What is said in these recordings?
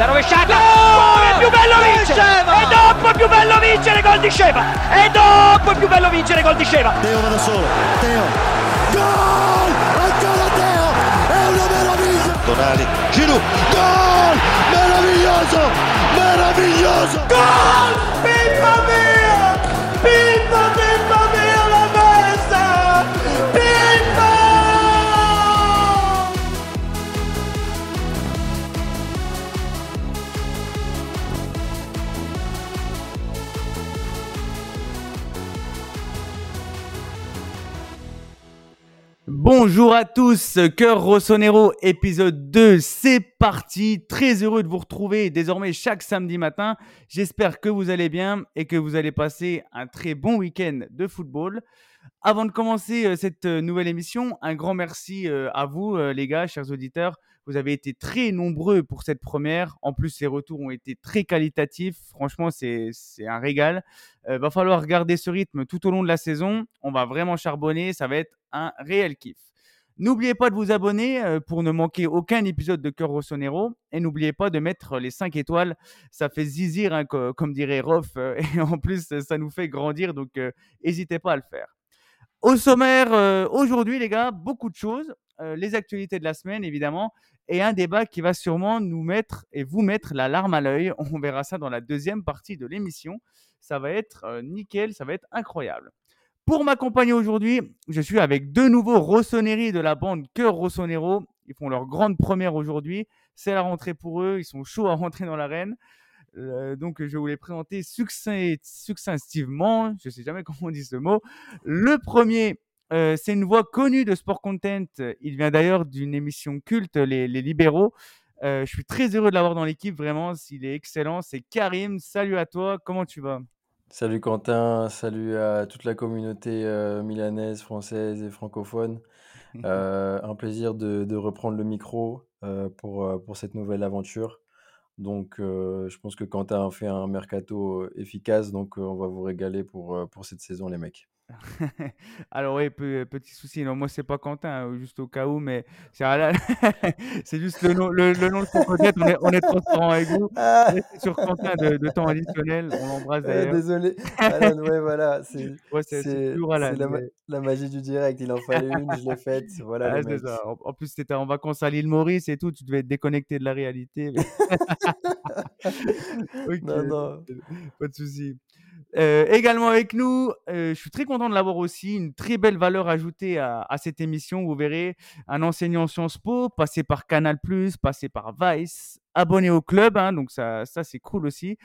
La rovesciata! Oh, è più bello vincere! E dopo è più bello vincere gol di Sceva! E dopo è più bello vincere gol di Sceva! Teo va da solo, Teo! Gol! Ancora Teo! È una meraviglia! Tonali, Giroud, gol! Meraviglioso! Meraviglioso! Gol! Pippa mia! Pippa Bonjour à tous, Cœur Rossonero, épisode 2, c'est parti. Très heureux de vous retrouver désormais chaque samedi matin. J'espère que vous allez bien et que vous allez passer un très bon week-end de football. Avant de commencer euh, cette euh, nouvelle émission, un grand merci euh, à vous, les gars, chers auditeurs. Vous avez été très nombreux pour cette première. En plus, les retours ont été très qualitatifs. Franchement, c'est un régal. Euh, va falloir garder ce rythme tout au long de la saison. On va vraiment charbonner. Ça va être un réel kiff. N'oubliez pas de vous abonner euh, pour ne manquer aucun épisode de Cœur Rossonero. Et n'oubliez pas de mettre les 5 étoiles. Ça fait zizir, hein, co- comme dirait Rof. euh, et en plus, ça nous fait grandir. Donc, n'hésitez pas à le faire. Au sommaire, aujourd'hui, les gars, beaucoup de choses. Euh, les actualités de la semaine, évidemment. Et un débat qui va sûrement nous mettre et vous mettre la larme à l'œil. On verra ça dans la deuxième partie de l'émission. Ça va être euh, nickel, ça va être incroyable. Pour m'accompagner aujourd'hui, je suis avec deux nouveaux Rossoneri de la bande Cœur Rossonero. Ils font leur grande première aujourd'hui. C'est la rentrée pour eux. Ils sont chauds à rentrer dans l'arène. Euh, donc, je vais vous les présenter succinctivement. Je ne sais jamais comment on dit ce mot. Le premier, euh, c'est une voix connue de Sport Content. Il vient d'ailleurs d'une émission culte, Les, les Libéraux. Euh, je suis très heureux de l'avoir dans l'équipe. Vraiment, il est excellent. C'est Karim. Salut à toi. Comment tu vas? Salut Quentin, salut à toute la communauté euh, milanaise, française et francophone. Euh, un plaisir de, de reprendre le micro pour, pour cette nouvelle aventure. Donc, euh, je pense que Quentin a fait un mercato efficace, donc euh, on va vous régaler pour, pour cette saison, les mecs. Alors oui, pe- petit souci. Non, moi c'est pas Quentin, euh, juste au cas où, mais c'est ah c'est juste le nom, le, le nom de côté. On est, on est transparent avec vous. Restez sur Quentin de, de temps additionnel. On l'embrasse euh, d'ailleurs. désolé. Alan, ouais, voilà, c'est Ouais, c'est c'est c'est- toujours Alan. c'est la, ma- mais- la magie du direct. Il en fallait une, je l'ai faite. Voilà, Ah, c'est ça. En, en plus, tu étais en vacances à l'île Maurice et tout. Tu devais être déconnecté de la réalité. mais- Non, non. pas de souci. Euh, également avec nous, euh, je suis très content de l'avoir aussi, une très belle valeur ajoutée à, cette émission. Vous verrez, un enseignant Sciences Po, passé par Canal+, passé par Vice, abonné au club, hein, donc ça, ça c'est cool aussi.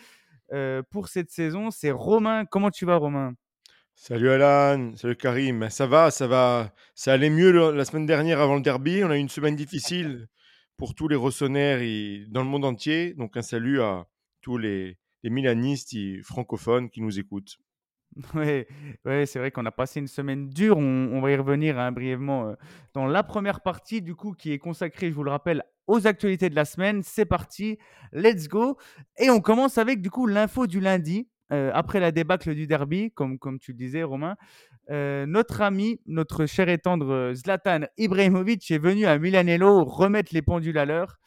Euh, pour cette saison, c'est Romain. Comment tu vas, Romain? Salut Alan, salut Karim. Ben, Ça va, ça va. Ça allait mieux la semaine dernière avant le derby. On a eu une semaine difficile pour tous les Rossonnaires dans le monde entier. Donc un salut à tous les, les Milanistes francophones qui nous écoutent. Ouais, c'est vrai qu'on a passé une semaine dure. On, va y revenir hein, brièvement euh, dans la première partie, du coup, qui est consacrée, je vous le rappelle, aux actualités de la semaine. C'est parti, let's go. Et on commence avec, du coup, l'info du lundi, euh, après la débâcle du derby, comme, tu le disais, Romain. Euh, notre ami, notre cher et tendre Zlatan Ibrahimovic est venu à Milanello remettre les pendules à l'heure.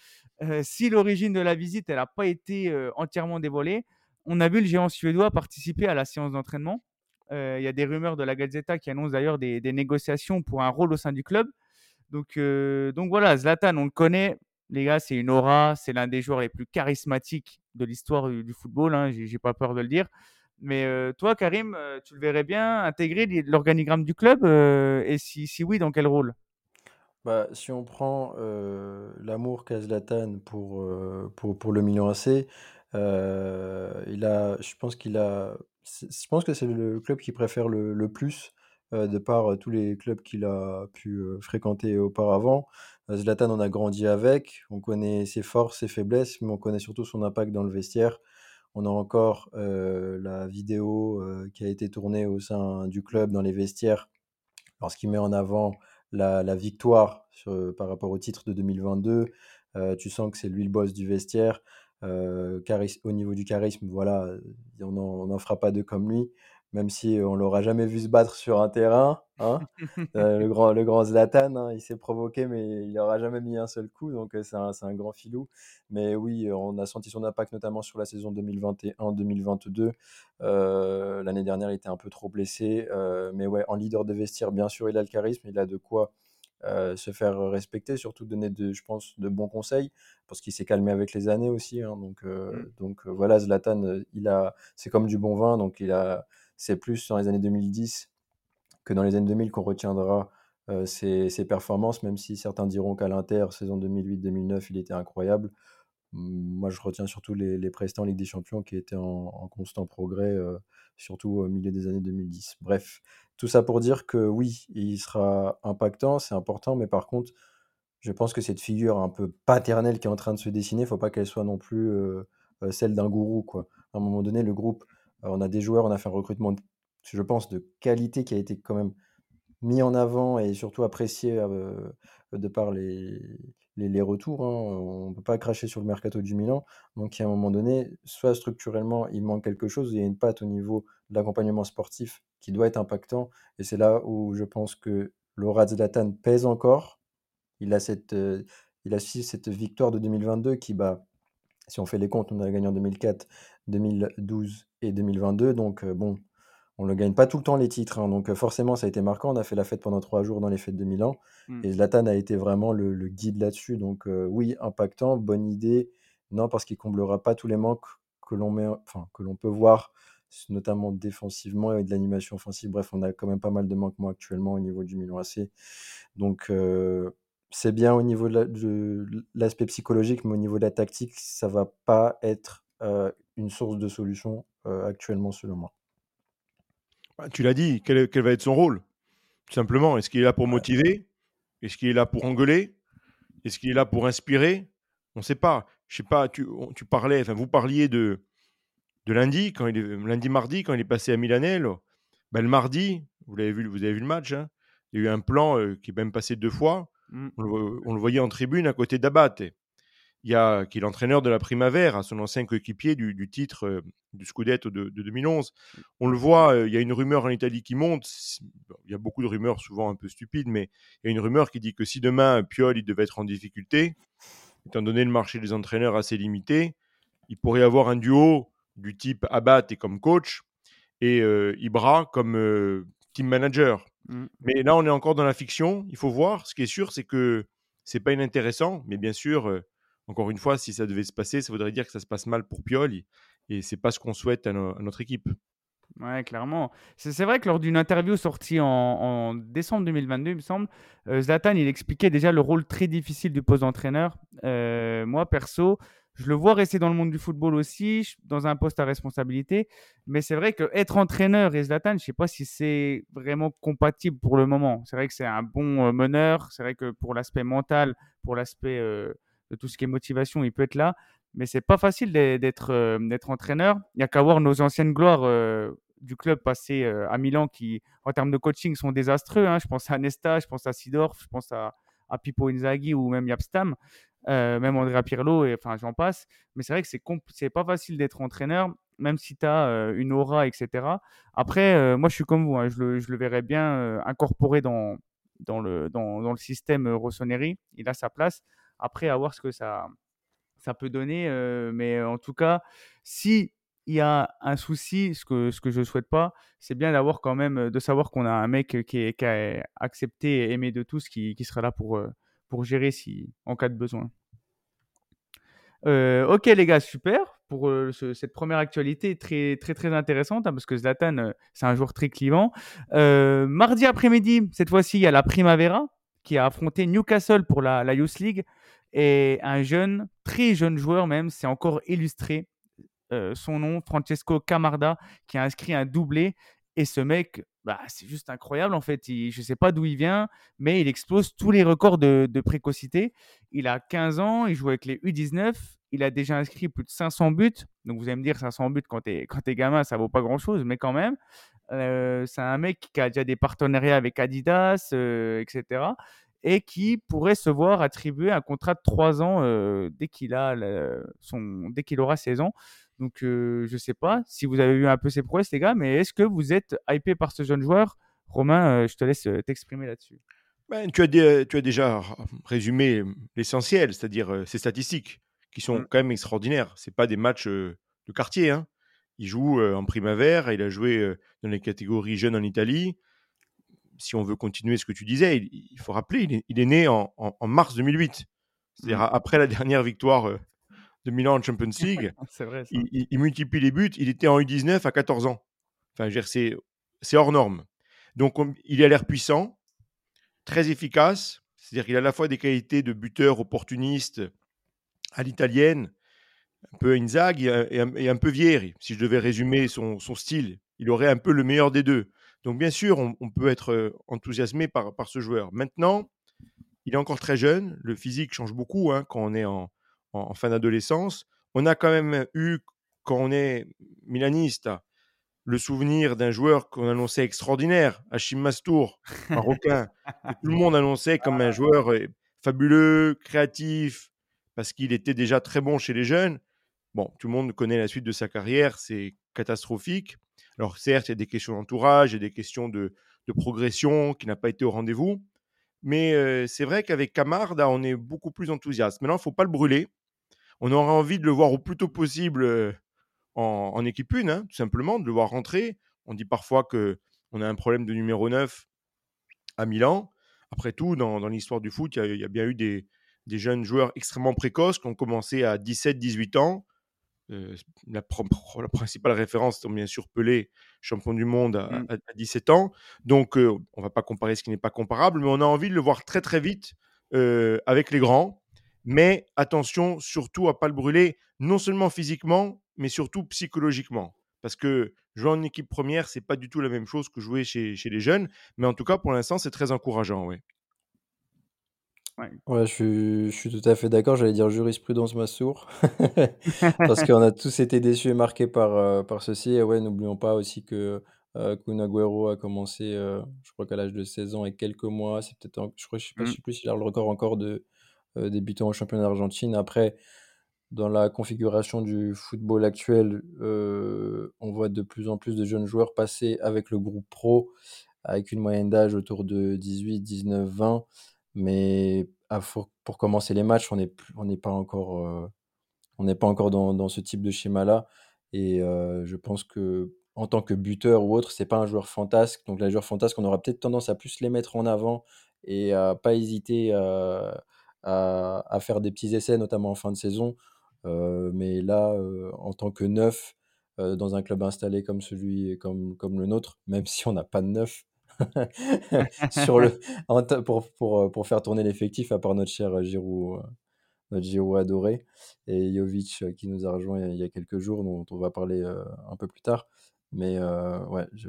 Si l'origine de la visite, n'a pas été entièrement dévoilée, on a vu le géant suédois participer à la séance d'entraînement. Il y a des rumeurs de la Gazzetta qui annoncent d'ailleurs des, négociations pour un rôle au sein du club. Donc, voilà, Zlatan, on le connaît. Les gars, c'est une aura. C'est l'un des joueurs les plus charismatiques de l'histoire du, football. Hein, J'ai pas peur de le dire. Mais toi, Karim, tu le verrais bien intégrer l'organigramme du club Et si, si oui, dans quel rôle? Bah, si on prend euh, l'amour qu'a Zlatan pour, euh, pour, pour le Milan AC, euh, il a, je pense qu'il a, je pense que c'est le club qu'il préfère le, le plus de par tous les clubs qu'il a pu fréquenter auparavant. Euh, Zlatan, on a grandi avec, on connaît ses forces, ses faiblesses, mais on connaît surtout son impact dans le vestiaire. On a encore la vidéo qui a été tournée au sein du club dans les vestiaires lorsqu'il met en avant la, victoire sur- par rapport au titre de 2022. Euh, tu sens que c'est lui le boss du vestiaire. Euh, au niveau du charisme, voilà, on n'en fera pas deux comme lui, même si on l'aura jamais vu se battre sur un terrain. Hein. Euh, le, grand, le grand Zlatan, hein, il s'est provoqué, mais il n'aura jamais mis un seul coup, donc euh, c'est un, c'est un grand filou. Mais oui, on a senti son impact notamment sur la saison 2021-2022. Euh, l'année dernière, il était un peu trop blessé, euh, mais ouais, en leader de vestiaire, bien sûr, il a le charisme, il a de quoi euh, se faire respecter, surtout donner, de, je pense, de bons conseils, parce qu'il s'est calmé avec les années aussi. hein. donc, euh, Mm. donc euh, voilà, Zlatan, euh, il a, c'est comme du bon vin, donc il a, c'est plus dans les années 2010 que dans les années 2000 qu'on retiendra euh, ses, performances, même si certains diront qu'à l'Inter, saison 2008-2009, il était incroyable. Mm, Moi, je retiens surtout les, les prestants en Ligue des Champions qui étaient en, constant progrès, euh, surtout au milieu des années 2010. Bref, tout ça pour dire que oui, il sera impactant, c'est important, mais par contre, je pense que cette figure un peu paternelle qui est en train de se dessiner, faut pas qu'elle soit non plus euh, euh, celle d'un gourou, quoi. À un moment donné, le groupe, on a des joueurs, on a fait un recrutement, de- je pense, de qualité qui a été quand même mis en avant et surtout apprécié euh, de par les, les, retours. hein. On ne peut pas cracher sur le mercato du Milan. Donc, à un moment donné, soit structurellement, il manque quelque chose, il y a une patte au niveau de l'accompagnement sportif qui doit être impactant. Et c'est là où je pense que Laura Zlatan pèse encore. Il a, cette, euh, il a cette victoire de 2022 qui, bah, si on fait les comptes, on a gagné en 2004, 2012 et 2022. Donc, euh, bon, on ne gagne pas tout le temps les titres. hein. donc, euh, forcément, ça a été marquant. On a fait la fête pendant trois jours dans les fêtes de Milan. Mm. Et Zlatan a été vraiment le, le guide là-dessus. Donc, euh, oui, impactant, bonne idée. Non, parce qu'il comblera pas tous les manques que l'on met, enfin, que l'on peut voir, notamment défensivement et de l'animation offensive. Bref, on a quand même pas mal de manquements actuellement au niveau du Milan AC. Donc, euh, c'est bien au niveau de la- de l'aspect psychologique, mais au niveau de la tactique, ça va pas être euh, une source de solution actuellement, selon moi. Bah, tu l'as dit, quel, va être son rôle? Tout simplement, est-ce qu'il est là pour motiver? Est-ce qu'il est là pour engueuler? Est-ce qu'il est là pour inspirer? On ne sait pas. Je sais pas, tu, parlais, enfin vous parliez de, de lundi, quand il est, lundi mardi, quand il est passé à Milanello. Ben, le mardi, vous, l'avez vu, vous avez vu le match, hein, il y a eu un plan euh, qui est même passé deux fois. Mm. On le, vo- on le voyait en tribune à côté d'Abate. Il y a qui est l'entraîneur de la Primavera, son ancien coéquipier du, du titre euh, du Scudetto de, de 2011. On le voit, euh, il y a une rumeur en Italie qui monte. Il y a beaucoup de rumeurs, souvent un peu stupides, mais il y a une rumeur qui dit que si demain Piol il devait être en difficulté, étant donné le marché des entraîneurs assez limité, il pourrait y avoir un duo du type Abate et comme coach et euh, Ibra comme team manager. Mm. Mais là, on est encore dans la fiction. Il faut voir. Ce qui est sûr, c'est que c'est pas inintéressant. Mais bien sûr, encore une fois, si ça devait se passer, ça voudrait dire que ça se passe mal pour Pioli. Et c'est pas ce qu'on souhaite à, no- à notre équipe. Ouais, clairement. C'est vrai que lors d'une interview sortie en, décembre 2022, il me semble, euh, Zlatan, il expliquait déjà le rôle très difficile du poste d'entraîneur. Euh, moi, perso, je le vois rester dans le monde du football aussi, dans un poste à responsabilité. Mais c'est vrai qu'être entraîneur et Zlatan, je ne sais pas si c'est vraiment compatible pour le moment. C'est vrai que c'est un bon euh, meneur. C'est vrai que pour l'aspect mental, pour l'aspect de tout ce qui est motivation, il peut être là. Mais c'est pas facile d'être- euh, entraîneur. Il n'y a qu'à voir nos anciennes gloires euh, du club passé euh, à Milan qui, en termes de coaching, sont désastreux. hein. Je pense à Nesta, je pense à Sidorf, je pense à, à Pippo Inzaghi ou même Yapstam, même Andrea Pirlo, et enfin j'en passe. Mais c'est vrai que c'est pas facile d'être entraîneur, même si tu as une aura, etc. Après, moi je suis comme vous, hein. je, le, verrais bien incorporé dans, le, dans, le système Rossoneri. Il a sa place. Après, à voir ce que ça, ça peut donner. euh, mais en tout cas, si il y a un souci, ce que, ce que je ne souhaite pas, c'est bien d'avoir quand même, euh, de savoir qu'on a un mec euh, qui est, est accepté et aimé de tous, qui, qui sera là pour, euh, pour gérer si, en cas de besoin. Euh, ok les gars, super pour euh, ce- cette première actualité très très très intéressante hein, parce que Zlatan euh, c'est un joueur très clivant. Euh, mardi après-midi, cette fois-ci, il y a la Primavera qui a affronté Newcastle pour la, la Youth League et un jeune, très jeune joueur même, c'est encore illustré. euh, son nom, Francesco Camarda, qui a inscrit un doublé. Et ce mec, bah, c'est juste incroyable en fait. Je ne sais pas d'où il vient, mais il explose tous les records de, précocité. Il a 15 ans, il joue avec les U19. Il a déjà inscrit plus de 500 buts. Donc vous allez me dire, 500 buts quand tu es, quand es gamin, ça vaut pas grand-chose, mais quand même. Euh, c'est un mec qui a déjà des partenariats avec Adidas, euh, etc. Et qui pourrait se voir attribuer un contrat de 3 ans euh, dès qu'il a son, dès qu'il aura 16 ans. Donc, euh, je sais pas si vous avez vu un peu ses prouesses, les gars, mais est-ce que vous êtes hypé par ce jeune joueur? Romain, je te laisse t'exprimer là-dessus. Ben, tu, as tu as déjà résumé l'essentiel, c'est-à-dire ces statistiques qui sont mmh. quand même extraordinaires. Ce pas des matchs de quartier. Hein. Il joue en primavera, il a joué dans les catégories jeunes en Italie. Si on veut continuer ce que tu disais, il, faut rappeler, il est, né en, mars 2008, c'est-à-dire mmh. après la dernière victoire de Milan en Champions League. vrai, il, multiplie les buts, il était en U19 à 14 ans. Enfin, c'est hors norme. Donc, il a l'air puissant, très efficace, c'est-à-dire qu'il a à la fois des qualités de buteur opportuniste à l'italienne, un peu Inzaghi et un, et un, peu Vieri. Si je devais résumer son, style, il aurait un peu le meilleur des deux. Donc bien sûr, on, peut être enthousiasmé par, par, ce joueur. Maintenant, il est encore très jeune, le physique change beaucoup hein, quand on est en, fin d'adolescence. On a quand même eu, quand on est milaniste, le souvenir d'un joueur qu'on annonçait extraordinaire, Hachim Mastour, marocain, tout le monde annonçait comme un joueur fabuleux, créatif, parce qu'il était déjà très bon chez les jeunes. Bon, tout le monde connaît la suite de sa carrière, c'est catastrophique. Alors certes, il y a des questions d'entourage, il y a des questions de, progression qui n'a pas été au rendez-vous. Mais c'est vrai qu'avec Camarda, on est beaucoup plus enthousiaste. Maintenant, il ne faut pas le brûler. On aurait envie de le voir au plus tôt possible en, équipe 1, hein, tout simplement, de le voir rentrer. On dit parfois qu'on a un problème de numéro 9 à Milan. Après tout, dans, l'histoire du foot, il y, a bien eu des, des jeunes joueurs extrêmement précoces qui ont commencé à 17-18 ans. Euh, la, principale référence, c'est bien sûr Pelé, champion du monde à, 17 mmh. ans. Donc, euh, on ne va pas comparer ce qui n'est pas comparable, mais on a envie de le voir très très vite euh, avec les grands. Mais attention surtout à ne pas le brûler, non seulement physiquement, mais surtout psychologiquement. Parce que jouer en équipe première, c'est pas du tout la même chose que jouer chez, chez les jeunes. Mais en tout cas, pour l'instant, c'est très encourageant. Ouais. Ouais, je suis, tout à fait d'accord. J'allais dire jurisprudence Massour. Parce qu'on a tous été déçus et marqués par, euh, par ceci. Et ouais, n'oublions pas aussi que euh, Kun a commencé, euh, je crois qu'à l'âge de 16 ans et quelques mois. C'est peut-être, je crois, je sais pas, je mmh. sais plus s'il a le record encore de euh, débutant au championnat d'Argentine. Après, dans la configuration du football actuel, on voit de plus en plus de jeunes joueurs passer avec le groupe pro, avec une moyenne d'âge autour de 18, 19, 20. Mais pour commencer les matchs, on n'est pas encore, euh, on pas encore dans, ce type de schéma-là. Et euh, je pense que en tant que buteur ou autre, c'est pas un joueur fantasque. Donc les joueurs fantasques, on aura peut-être tendance à plus les mettre en avant et à pas hésiter à, à, faire des petits essais, notamment en fin de saison. Euh, mais là, en tant que neuf, dans un club installé comme celui, comme, comme le nôtre, même si on n'a pas de neuf, sur le, pour, pour, euh, pour faire tourner l'effectif, à part notre cher euh, Giroud, euh, notre Giroud adoré, et Jovic qui nous a rejoint il y a quelques jours, dont on va parler un peu plus tard. Mais ouais, je,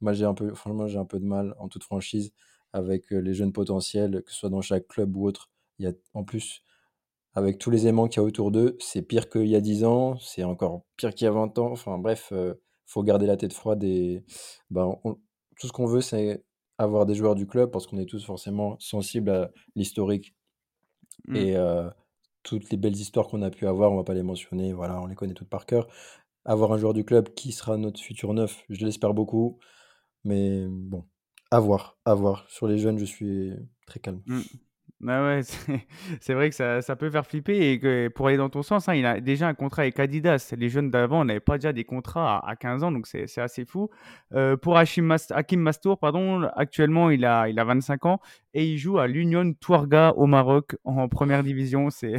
moi j'ai un peu, franchement, j'ai un peu de mal en toute franchise avec les jeunes potentiels, que ce soit dans chaque club ou autre. Il y a en plus, avec tous les aimants qu'il y a autour d'eux, c'est pire qu'il y a 10 ans, c'est encore pire qu'il y a 20 ans. Enfin bref, il faut garder la tête froide et ben, on, tout ce qu'on veut, c'est avoir des joueurs du club parce qu'on est tous forcément sensibles à l'historique mmh. et toutes les belles histoires qu'on a pu avoir, on va pas les mentionner, voilà, on les connaît toutes par cœur. Avoir un joueur du club qui sera notre futur neuf, je l'espère beaucoup, mais bon, à voir, à voir. Sur les jeunes, je suis très calme. Mmh. Bah ouais, c'est vrai que ça, ça peut faire flipper et que pour aller dans ton sens, hein, il a déjà un contrat avec Adidas. Les jeunes d'avant n'avaient pas déjà des contrats à, 15 ans, donc c'est assez fou. Euh, pour Hakim Mastour, pardon, actuellement il a, il a 25 ans et il joue à l'Union Touarga au Maroc en première division. C'est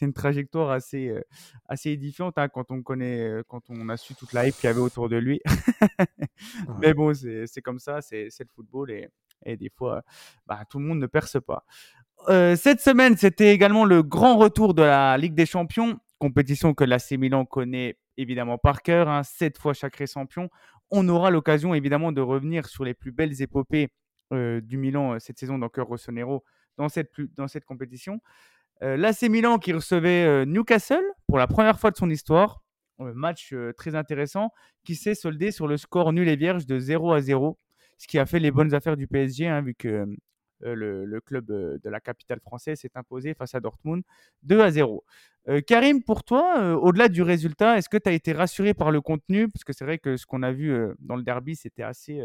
une trajectoire assez, euh, assez édifiante hein, quand on connaît, euh, quand on a su toute la hype qu'il y avait autour de lui. Mais bon, c'est comme ça, c'est le football et, et des fois, bah, tout le monde ne perce pas. Euh, cette semaine, c'était également le grand retour de la Ligue des Champions, compétition que l'AC Milan connaît évidemment par cœur, hein, sept fois sacré champion. On aura l'occasion évidemment de revenir sur les plus belles épopées euh, du Milan euh, cette saison dans Cœur Rossonero dans cette, compétition. L'AC Milan qui recevait Newcastle pour la première fois de son histoire. match très intéressant qui s'est soldé sur le score nul et vierge de 0 à 0, ce qui a fait les bonnes affaires du PSG, hein, vu que le, le, club de la capitale française s'est imposé face à Dortmund 2 à 0. Karim, pour toi, au-delà du résultat, est-ce que tu as été rassuré par le contenu? Parce que c'est vrai que ce qu'on a vu dans le derby, c'était assez,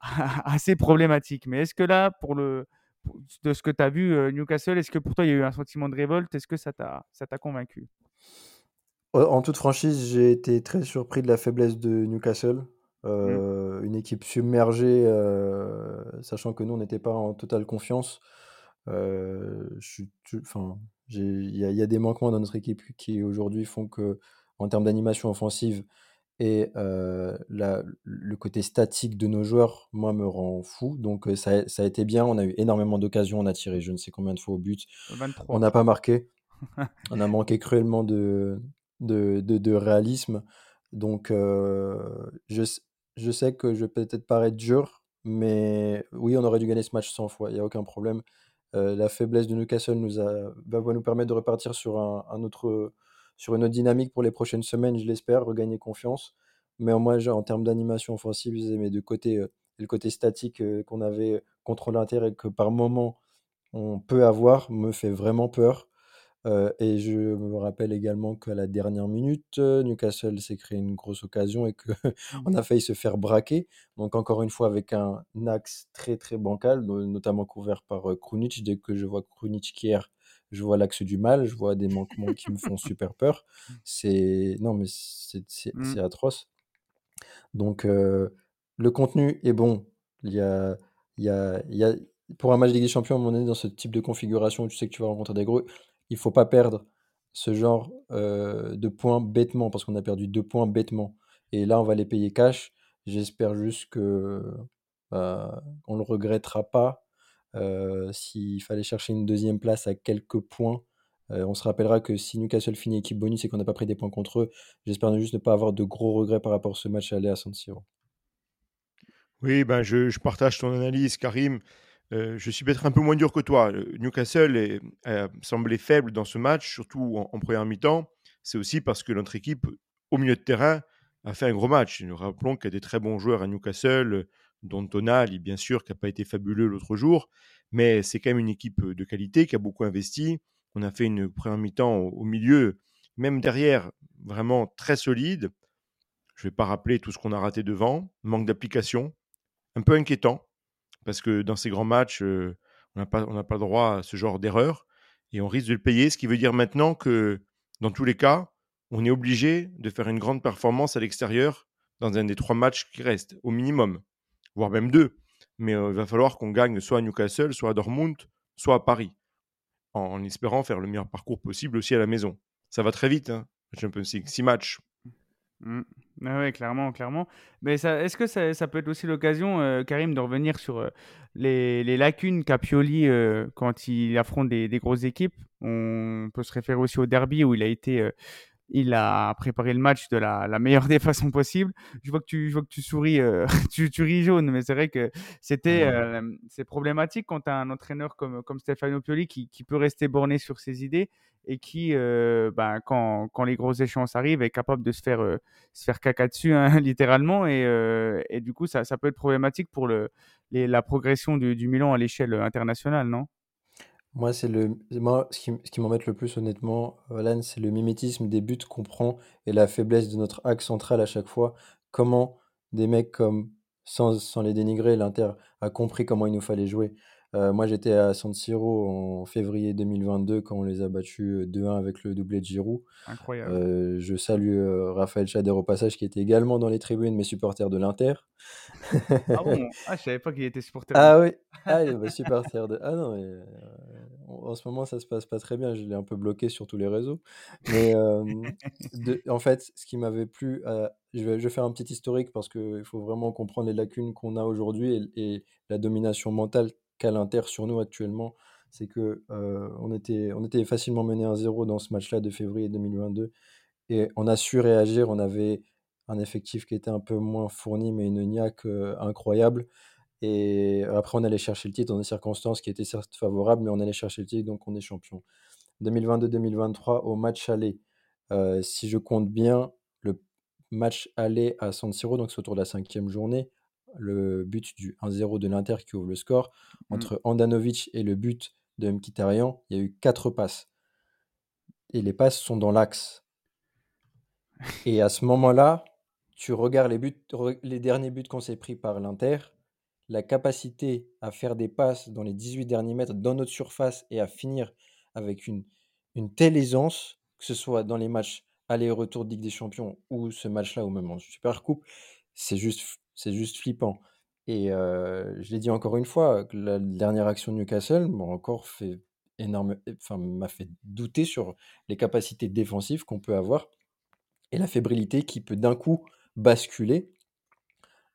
assez problématique. Mais est-ce que là, pour le, de ce que tu as vu Newcastle, est-ce que pour toi, il y a eu un sentiment de révolte? Est-ce que ça t'a convaincu? En toute franchise, j'ai été très surpris de la faiblesse de Newcastle. Mmh. Une équipe submergée, sachant que nous, on n'était pas en totale confiance. enfin, il y, a des manquements dans notre équipe qui aujourd'hui font que, en termes d'animation offensive et le côté statique de nos joueurs, moi, me rend fou. Donc ça, a été bien. On a eu énormément d'occasions. On a tiré je ne sais combien de fois au but. On n'a pas marqué. on a manqué cruellement de, de, de, réalisme. Donc je, je sais que je vais peut-être paraître dur, mais oui, on aurait dû gagner ce match 100 fois. Il n'y a aucun problème. Euh, la faiblesse de Newcastle nous a, va nous permettre de repartir sur, un, autre, sur une autre dynamique pour les prochaines semaines, je l'espère, regagner confiance. Mais en, moi, en termes d'animation offensive, mes deux côtés, euh, le côté statique euh, qu'on avait contre l'Inter et que par moment on peut avoir me fait vraiment peur. Et je me rappelle également qu'à la dernière minute, Newcastle s'est créé une grosse occasion et qu'on mmh. a failli se faire braquer. Donc encore une fois avec un axe très très bancal, notamment couvert par euh, Krunic. Dès que je vois Krunic hier, je vois l'axe du mal, je vois des manquements qui me font super peur. Mmh. C'est non mais c'est mmh. atroce. Donc le contenu est bon. Il y a, il y a, il y a pour un match de Ligue des Champions, on est dans ce type de configuration où tu sais que tu vas rencontrer des gros il faut pas perdre ce genre de points bêtement, parce qu'on a perdu deux points bêtement. Et là, on va les payer cash. J'espère juste que bah, on le regrettera pas. S'il fallait chercher une deuxième place à quelques points, on se rappellera que si Newcastle finit équipe bonus et qu'on n'a pas pris des points contre eux, j'espère juste ne pas avoir de gros regrets par rapport à ce match aller à San Siro. Oui, ben je, partage ton analyse, Karim. Euh, je suis peut-être un peu moins dur que toi. Newcastle est, a semblé faible dans ce match, surtout en, première mi-temps. C'est aussi parce que notre équipe, au milieu de terrain, a fait un gros match. Nous rappelons qu'il y a des très bons joueurs à Newcastle, dont Tonali, bien sûr, qui n'a pas été fabuleux l'autre jour. Mais c'est quand même une équipe de qualité qui a beaucoup investi. On a fait une première mi-temps au, milieu, même derrière, vraiment très solide. Je ne vais pas rappeler tout ce qu'on a raté devant. Manque d'application, un peu inquiétant parce que dans ces grands matchs, on n'a pas, pas le droit à ce genre d'erreur et on risque de le payer, ce qui veut dire maintenant que dans tous les cas, on est obligé de faire une grande performance à l'extérieur dans un des trois matchs qui restent, au minimum, voire même deux. Mais il va falloir qu'on gagne soit à Newcastle, soit à Dortmund, soit à Paris, en, espérant faire le meilleur parcours possible aussi à la maison. Ça va très vite, hein, Champions League, six matchs. Mmh. oui, clairement, clairement. Mais est-ce que ça, ça peut être aussi l'occasion, euh, Karim, de revenir sur euh, les, les, lacunes qu'a Pioli euh, quand il affronte des, des, grosses équipes? On peut se référer aussi au derby où il a été il a préparé le match de la, la, meilleure des façons possibles. Je vois que tu, je vois que tu souris, euh, tu, tu, ris jaune, mais c'est vrai que c'était, euh, c'est problématique quand tu as un entraîneur comme, comme Stefano Pioli qui, qui, peut rester borné sur ses idées et qui, euh, ben, quand, quand, les grosses échéances arrivent, est capable de se faire, se faire caca dessus, hein, littéralement. Et, et, du coup, ça, ça, peut être problématique pour le, les, la progression du, du Milan à l'échelle internationale, non? Moi, c'est le moi, ce qui ce qui m'embête le plus honnêtement, Alan, c'est le mimétisme des buts qu'on prend et la faiblesse de notre axe central à chaque fois. Comment des mecs comme sans sans les dénigrer, l'Inter a compris comment il nous fallait jouer. Euh, moi, j'étais à San Siro en février 2022 quand on les a battus 2-1 avec le doublé de Giroud. Incroyable. Euh, je salue Raphaël Chader au passage qui était également dans les tribunes, mes supporters de l'Inter. ah bon? Ah, je savais pas qu'il était supporter. Ah oui, ah, il est supporter de. Ah non, mais, en ce moment, ça se passe pas très bien. Je l'ai un peu bloqué sur tous les réseaux. Mais en fait, ce qui m'avait plu, je, vais, je, vais, faire un petit historique parce qu'il faut vraiment comprendre les lacunes qu'on a aujourd'hui et, et, la domination mentale qu'a l'Inter sur nous actuellement, c'est que on, était, on était facilement mené 1-0 dans ce match-là de février 2022 et on a su réagir. On avait un effectif qui était un peu moins fourni, mais une niaque incroyable. Et après, on allait chercher le titre dans des circonstances qui étaient certes favorables, mais on allait chercher le titre, donc on est champion. 2022-2023, au match aller, si je compte bien, le match aller à San Siro, donc c'est autour de la cinquième journée, le but du 1-0 de l'Inter qui ouvre le score, Mm. entre Andanovic et le but de Mkhitaryan, il y a eu quatre passes. Et les passes sont dans l'axe. Et à ce moment-là, tu regardes les, buts, les derniers buts qu'on s'est pris par l'Inter, la capacité à faire des passes dans les 18 derniers mètres dans notre surface et à finir avec une, telle aisance, que ce soit dans les matchs aller-retour de Ligue des Champions ou ce match-là ou même en Super Coupe, c'est juste, c'est juste flippant. Et euh, je l'ai dit encore une fois, la dernière action de Newcastle m'a encore fait énorme, enfin, m'a fait douter sur les capacités défensives qu'on peut avoir et la fébrilité qui peut d'un coup basculer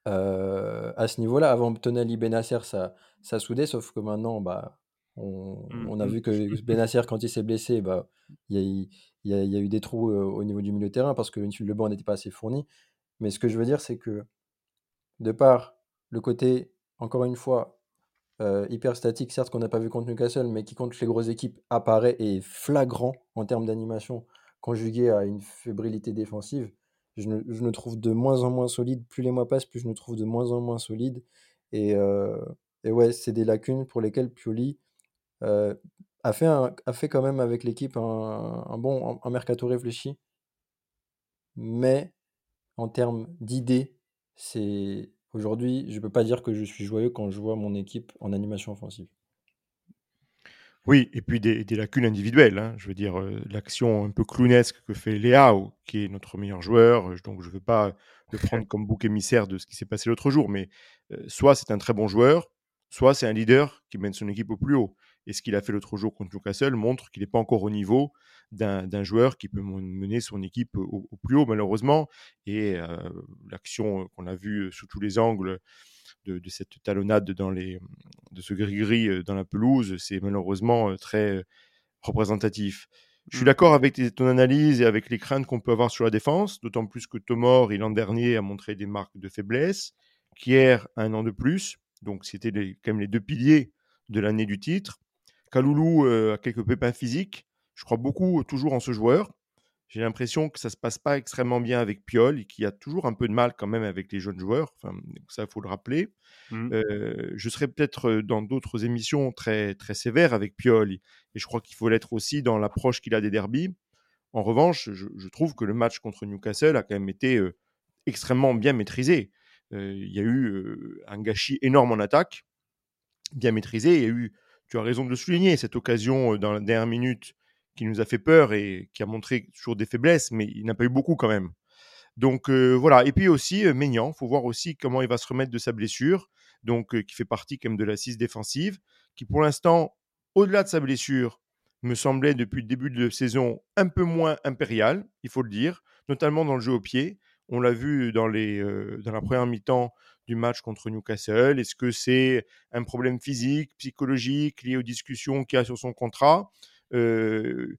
euh, à ce niveau-là. Avant, Tonali Benasser, ça, ça soudait, sauf que maintenant, bah, on, Mm, on a mm. vu que Benasser, quand il s'est blessé, bah, il y, a, eu- il y a- il y a eu des trous euh, au niveau du milieu de terrain parce que le banc n'était pas assez fourni. Mais ce que je veux dire, c'est que de par le côté, encore une fois, euh, hyper statique, certes qu'on n'a pas vu contre Newcastle, mais qui contre les grosses équipes apparaît et est flagrant en termes d'animation, conjugué à une fébrilité défensive, je ne, je ne trouve de moins en moins solide. Plus les mois passent, plus je me trouve de moins en moins solide. Et, euh, et ouais, c'est des lacunes pour lesquelles Pioli euh, a, fait quand même avec l'équipe un, bon mercato réfléchi. Mais en termes d'idées, c'est aujourd'hui, je peux pas dire que je suis joyeux quand je vois mon équipe en animation offensive. Oui, et puis des, des lacunes individuelles. hein. Je veux dire, euh, l'action un peu clownesque que fait Léao, qui est notre meilleur joueur, euh, donc je ne veux pas le prendre comme bouc émissaire de ce qui s'est passé l'autre jour, mais euh, soit c'est un très bon joueur, soit c'est un leader qui mène son équipe au plus haut. Et ce qu'il a fait l'autre jour contre Newcastle montre qu'il n'est pas encore au niveau d'un joueur qui peut mener son équipe au, au plus haut, malheureusement. Et euh, l'action euh, qu'on a vue sous tous les angles de, de cette talonnade dans les, de ce gris-gris euh, dans la pelouse, c'est malheureusement euh, très euh, représentatif. Je suis Mm. d'accord avec ton analyse et avec les craintes qu'on peut avoir sur la défense, d'autant plus que Tomor, l'an dernier, a montré des marques de faiblesse. Kier, un an de plus, donc c'était quand même les deux piliers de l'année du titre. Kaloulou euh, a quelques pépins physiques. Je crois beaucoup euh, toujours en ce joueur. J'ai l'impression que ça se passe pas extrêmement bien avec Piol et qu'il y a toujours un peu de mal quand même avec les jeunes joueurs. Enfin, ça, il faut le rappeler. Mm. Euh, je serai peut-être euh, dans d'autres émissions très, très sévère avec Piol. Et je crois qu'il faut l'être aussi dans l'approche qu'il a des derbies. En revanche, je, je trouve que le match contre Newcastle a quand même été euh, extrêmement bien maîtrisé. Euh, il y a eu un gâchis énorme en attaque, bien maîtrisé. Il y a eu, tu as raison de le souligner, cette occasion dans la dernière minute qui nous a fait peur et qui a montré toujours des faiblesses, mais il n'a pas eu beaucoup quand même. Donc euh, voilà. Et puis aussi euh, Maignan, faut voir aussi comment il va se remettre de sa blessure, donc euh, qui fait partie quand même de l'assise défensive, qui pour l'instant, au-delà de sa blessure, me semblait depuis le début de saison un peu moins impérial, il faut le dire, notamment dans le jeu au pied. On l'a vu dans, les, euh, dans la première mi-temps du match contre Newcastle. Est-ce que c'est un problème physique, psychologique, lié aux discussions qu'il y a sur son contrat? Euh,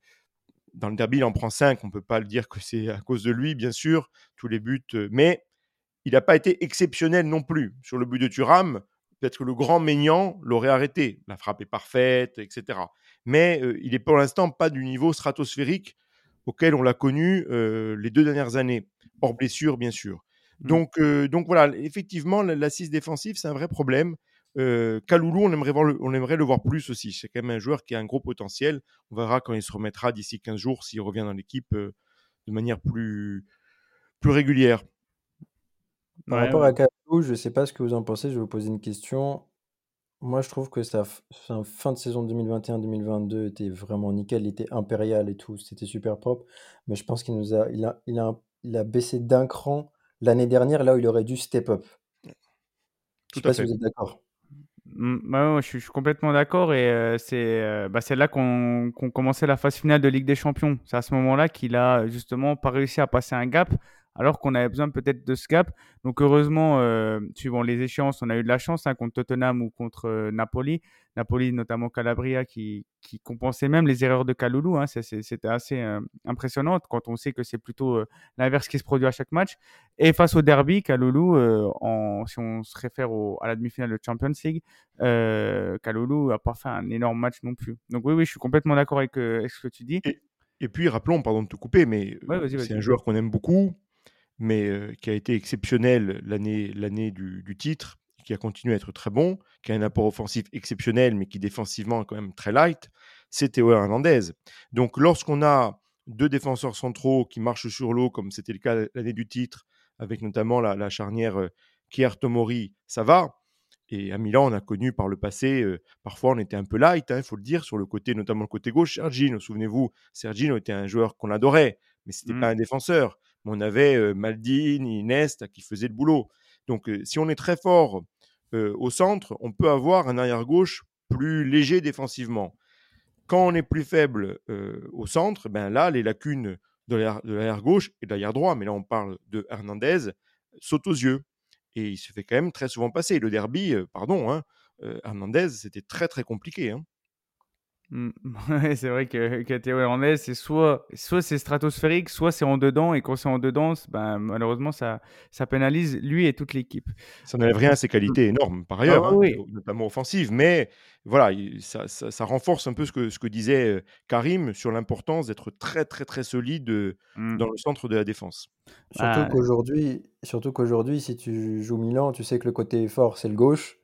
dans le derby, il en prend 5. On ne peut pas le dire que c'est à cause de lui, bien sûr, tous les buts. euh, Mais il n'a pas été exceptionnel non plus. Sur le but de Thuram, peut-être que le grand Maignan l'aurait arrêté. La frappe est parfaite, etc. Mais euh, il n'est pour l'instant pas du niveau stratosphérique auquel on l'a connu euh, les deux dernières années, hors blessure, bien sûr. Mm. Donc, euh, donc voilà, effectivement, la- l'assise défensive, c'est un vrai problème. Euh, Kaloulou, on aimerait, voir le, on aimerait le voir plus aussi. C'est quand même un joueur qui a un gros potentiel. On verra quand il se remettra d'ici 15 jours, s'il revient dans l'équipe euh, de manière plus, plus régulière. Par Ouais, rapport ouais. à Kalou, je ne sais pas ce que vous en pensez, je vais vous poser une question. Moi, je trouve que sa fin de saison 2021-2022 était vraiment nickel, il était impérial et tout, c'était super propre. Mais je pense qu'il nous a, il a, il a, il a baissé d'un cran l'année dernière, là où il aurait dû step up. Je Tout sais pas à si fait. vous êtes d'accord. Ouais, je suis, complètement d'accord et euh, c'est euh, bah, c'est là qu'on qu'on commençait la phase finale de Ligue des Champions. C'est à ce moment-là qu'il a justement pas réussi à passer un gap alors qu'on avait besoin peut-être de ce gap. Donc heureusement, euh, suivant les échéances, on a eu de la chance hein, contre Tottenham ou contre euh, Napoli. Napoli, notamment Calabria, qui, qui compensait même les erreurs de Kaloulou. Hein. C'était assez euh, impressionnant quand on sait que c'est plutôt l'inverse qui se produit à chaque match. Et face au derby, Kaloulou, en, si on se réfère au- à la demi-finale de Champions League, euh, Kaloulou n'a pas fait un énorme match non plus. Donc oui, oui, je suis complètement d'accord avec, avec ce que tu dis. Et, et puis, rappelons, pardon de te couper, mais Ouais, c'est un joueur qu'on aime beaucoup. Mais euh, qui a été exceptionnel l'année l'année du, du titre, qui a continué à être très bon, qui a un apport offensif exceptionnel, mais qui défensivement est quand même très light, c'est Théo Hernandez. Donc lorsqu'on a deux défenseurs centraux qui marchent sur l'eau, comme c'était le cas l'année du titre, avec notamment la, la charnière euh, Kier Tomori, ça va. Et à Milan, on a connu par le passé, euh, parfois on était un peu light, il faut le dire, sur le côté, notamment le côté gauche. Sergino, souvenez-vous, Sergino était un joueur qu'on adorait, mais c'était Mm. pas un défenseur. On avait Maldini, Nesta qui faisaient le boulot. Donc si on est très fort au centre, on peut avoir un arrière-gauche plus léger défensivement. Quand on est plus faible au centre, ben là, les lacunes de l'arrière- l'arrière-gauche et de l'arrière-droit, mais là on parle de Hernandez, sautent aux yeux. Et il se fait quand même très souvent passer. Le derby, pardon, hein, Hernandez, c'était très très compliqué. hein. Mm. Ouais, c'est vrai que, que Théo Hernandez, c'est soit, soit c'est stratosphérique, soit c'est en dedans. Et quand c'est en dedans, ben, malheureusement, ça, ça pénalise lui et toute l'équipe. Ça n'enlève rien à ses qualités énormes par ailleurs, Ah hein, oui. notamment offensives. Mais voilà, il- ça, ça- ça renforce un peu ce que, ce que disait euh, Karim sur l'importance d'être très très très solide euh, Mm. dans le centre de la défense. Surtout Ah. qu'aujourd'hui, surtout qu'aujourd'hui, si tu joues Milan, tu sais que le côté fort, c'est le gauche,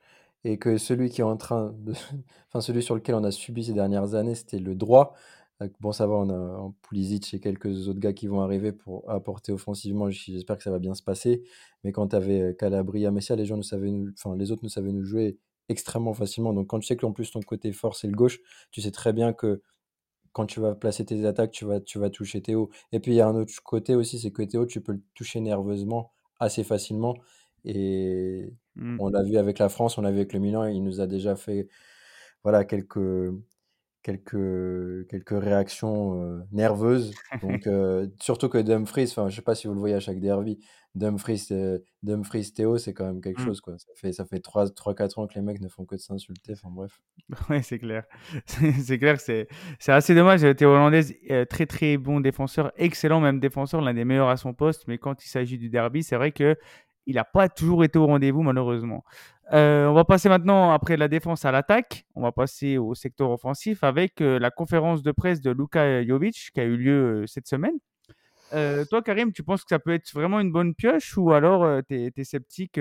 et que celui qui est en train enfin celui sur lequel on a subi ces dernières années, c'était le droit. Euh, Bon, ça va, on a Pulisic et quelques autres gars qui vont arriver pour apporter offensivement. J'espère que ça va bien se passer. Mais quand tu avais Calabria, Messia, les gens ne savaient, nous- enfin les autres ne savaient nous jouer extrêmement facilement. Donc quand tu sais que en plus ton côté fort c'est le gauche, tu sais très bien que quand tu vas placer tes attaques, tu vas, tu vas toucher Théo. Et puis il y a un autre côté aussi, c'est que Théo, tu peux le toucher nerveusement assez facilement. Et Mm. on l'a vu avec la France, on l'a vu avec le Milan, il nous a déjà fait voilà, quelques, quelques, quelques réactions euh, nerveuses. Donc, euh, surtout que Dumfries, je sais pas si vous le voyez à chaque derby, Dumfries, euh, Dumfries Théo, c'est quand même quelque Mm. chose. Quoi. Ça fait, ça fait 3-4 ans que les mecs ne font que de s'insulter. Enfin bref. Ouais, c'est clair. C'est clair que c'est assez dommage. Théo Hernandez, euh, très très bon défenseur, excellent même défenseur, l'un des meilleurs à son poste. Mais quand il s'agit du derby, c'est vrai que il n'a pas toujours été au rendez-vous, malheureusement. Euh, on va passer maintenant, après la défense, à l'attaque. On va passer au secteur offensif avec euh, la conférence de presse de Luka Jovic qui a eu lieu euh, cette semaine. Toi, Karim, tu penses que ça peut être vraiment une bonne pioche ou alors tu es, sceptique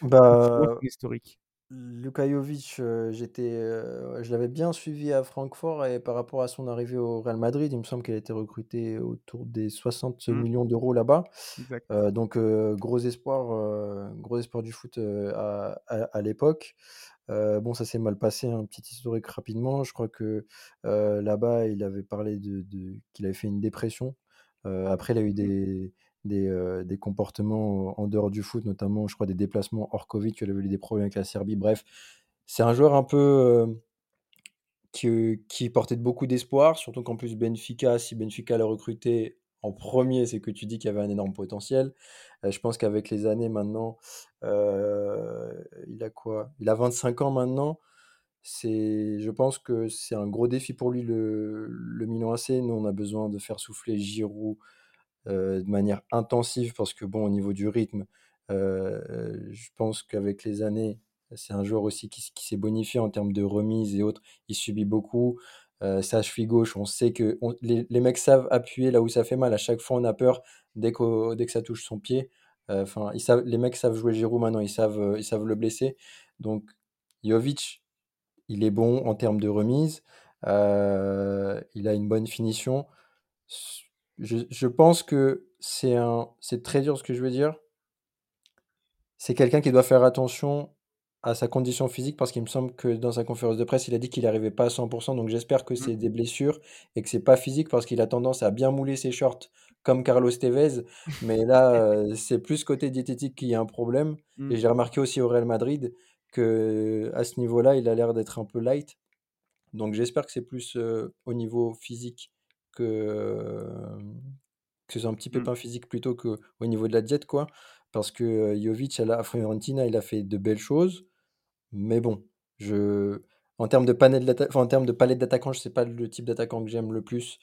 Bah, historique? Luka Jovic, euh, j'étais, euh, je l'avais bien suivi à Francfort et par rapport à son arrivée au Real Madrid, il me semble qu'elle a été recrutée autour des 60 Mm. millions d'euros là-bas. Exact. Euh, donc euh, gros espoir, gros espoir du foot à, à- à l'époque. Bon, ça s'est mal passé, un petit historique rapidement. Je crois que là-bas, il avait parlé de, de- qu'il avait fait une dépression. Après, il a eu des, des, euh, des comportements en dehors du foot, notamment, je crois, des déplacements hors Covid, qu'il avait eu des problèmes avec la Serbie. Bref, c'est un joueur un peu euh, qui, qui portait beaucoup d'espoir, surtout qu'en plus Benfica, si Benfica l'a recruté en premier, c'est que tu dis qu'il y avait un énorme potentiel. Euh, je pense qu'avec les années maintenant, euh, il a quoi? Il a 25 ans maintenant. C'est, je pense que c'est un gros défi pour lui le, le Milan AC. Nous, on a besoin de faire souffler Giroud euh, de manière intensive parce que bon, au niveau du rythme, euh, je pense qu'avec les années, c'est un joueur aussi qui, s'est bonifié en termes de remise et autres. Il subit beaucoup. Euh, sa cheville gauche, on sait que les, les mecs savent appuyer là où ça fait mal. À chaque fois, on a peur dès, qu'au- dès que ça touche son pied. Euh, Enfin, les mecs savent jouer Giroud maintenant. Ils savent, euh, ils savent le blesser. Donc, Jovic, il est bon en termes de remise. Euh, il a une bonne finition. Je, je pense que c'est un, c'est très dur ce que je veux dire. C'est quelqu'un qui doit faire attention à sa condition physique parce qu'il me semble que dans sa conférence de presse, il a dit qu'il n'arrivait pas à 100%. Donc j'espère que c'est des blessures et que c'est pas physique parce qu'il a tendance à bien mouler ses shorts comme Carlos Tevez. Mais là, c'est plus côté diététique qu'il y a un problème. Et j'ai remarqué aussi au Real Madrid que à ce niveau-là, il a l'air d'être un peu light. Donc j'espère que c'est plus euh, au niveau physique que, que c'est un petit Mm. pépin physique plutôt qu'au niveau de la diète, quoi. Parce que Jovic, à la Fiorentina, il a fait de belles choses. Mais bon, je... en termes de panel enfin, en termes de palette d'attaquants, je sais pas le type d'attaquant que j'aime le plus.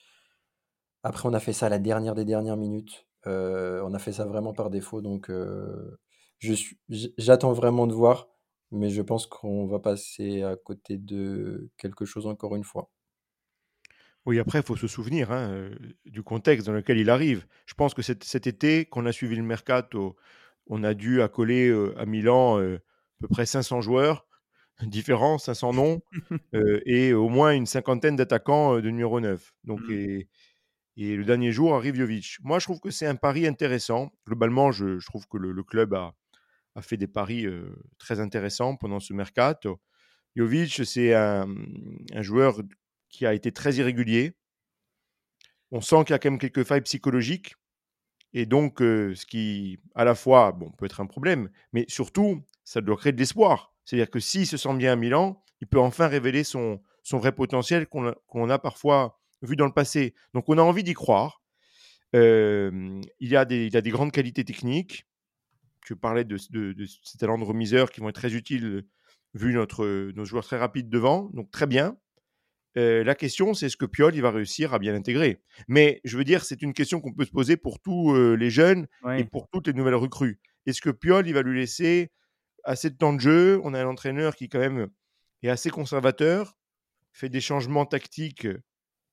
Après, on a fait ça à la dernière des dernières minutes. Euh, on a fait ça vraiment par défaut. Donc, euh, j'attends vraiment de voir. Mais je pense qu'on va passer à côté de quelque chose encore une fois. Oui, après, il faut se souvenir hein, euh, du contexte dans lequel il arrive. Je pense que cet, été, qu'on a suivi le mercato, on a dû accoler euh, à Milan euh, à peu près 500 joueurs différents, 500 noms, euh, et au moins une cinquantaine d'attaquants de numéro 9. Donc, Mm. et, et le dernier jour arrive Jovic. Moi, je trouve que c'est un pari intéressant. Globalement, je, je trouve que le, le club a, a fait des paris très intéressants pendant ce mercato. Jovic, c'est un, un joueur qui a été très irrégulier. On sent qu'il y a quand même quelques failles psychologiques. Et donc, euh, ce qui, à la fois, peut être un problème, mais surtout, ça doit créer de l'espoir. C'est-à-dire que s'il se sent bien à Milan, il peut enfin révéler son, vrai potentiel qu'on a, parfois vu dans le passé. Donc, on a envie d'y croire. Euh, il, y a des, grandes qualités techniques. Tu parlais de, ces talents de remiseur qui vont être très utiles vu nos joueurs très rapides devant. Donc, très bien. Euh, la question, c'est est-ce que Piol il va réussir à bien l'intégrer? Mais je veux dire, c'est une question qu'on peut se poser pour tous euh, les jeunes et pour toutes les nouvelles recrues. Est-ce que Piol il va lui laisser assez de temps de jeu? On a un entraîneur qui quand même est assez conservateur, fait des changements tactiques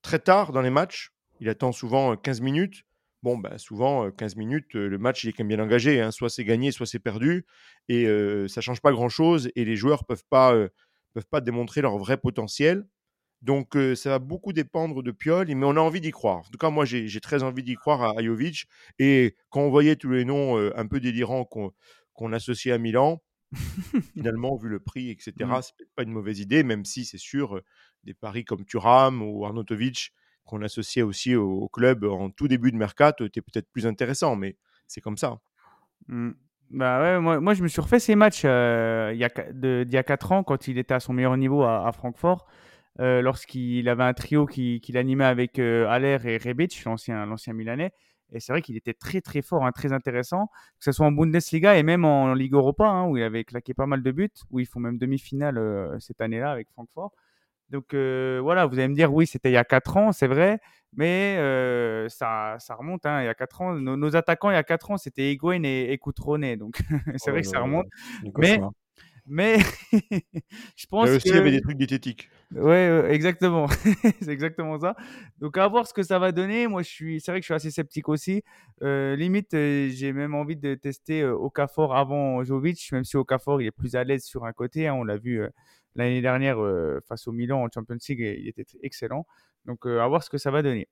très tard dans les matchs. Il attend souvent euh, 15 minutes. Bon, bah, souvent, euh, 15 minutes, le match il est quand même bien engagé. hein. Soit c'est gagné, soit c'est perdu. Et euh, ça change pas grand-chose. Et les joueurs peuvent pas, peuvent pas démontrer leur vrai potentiel. Donc, euh, ça va beaucoup dépendre de Piol, mais on a envie d'y croire. En tout cas, moi, j'ai très envie d'y croire à, à Jovic. Et quand on voyait tous les noms euh, un peu délirants qu'on qu'on associait à Milan, finalement, vu le prix, etc., Mm. c'est peut-être pas une mauvaise idée, même si c'est sûr, euh, des paris comme Thuram ou Arnautovic, qu'on associait aussi au, au club en tout début de mercato, étaient peut-être plus intéressants, mais c'est comme ça. Mm. Bah ouais, moi, moi, je me suis refait ces matchs il y a, qua- de- d'il y a 4 ans quand il était à son meilleur niveau à, à Francfort, euh, lorsqu'il avait un trio qui- qu'il animait avec euh, Haller et Rebic, l'ancien, l'ancien Milanais. Et c'est vrai qu'il était très très fort, hein, très intéressant, que ce soit en Bundesliga et même en Ligue Europa, hein, où il avait claqué pas mal de buts, où ils font même demi-finale euh, cette année-là avec Francfort. Donc euh, voilà, vous allez me dire, oui, c'était il y a 4 ans, c'est vrai, mais ça, ça remonte. hein, il y a 4 ans, nos, nos attaquants il y a 4 ans, c'était Higuain et, et. Donc c'est Oh vrai que ça remonte. Mais. Mais je pense aussi, il y avait que. des trucs diététiques. Ouais, exactement. c'est exactement ça. Donc, à voir ce que ça va donner. Moi, je suis, c'est vrai que je suis assez sceptique aussi. Euh, limite, euh, j'ai même envie de tester euh, Okafor avant Jovic, même si Okafor il est plus à l'aise sur un côté. hein. on l'a vu euh, l'année dernière euh, face au Milan en Champions League, il était excellent. Donc, à voir ce que ça va donner.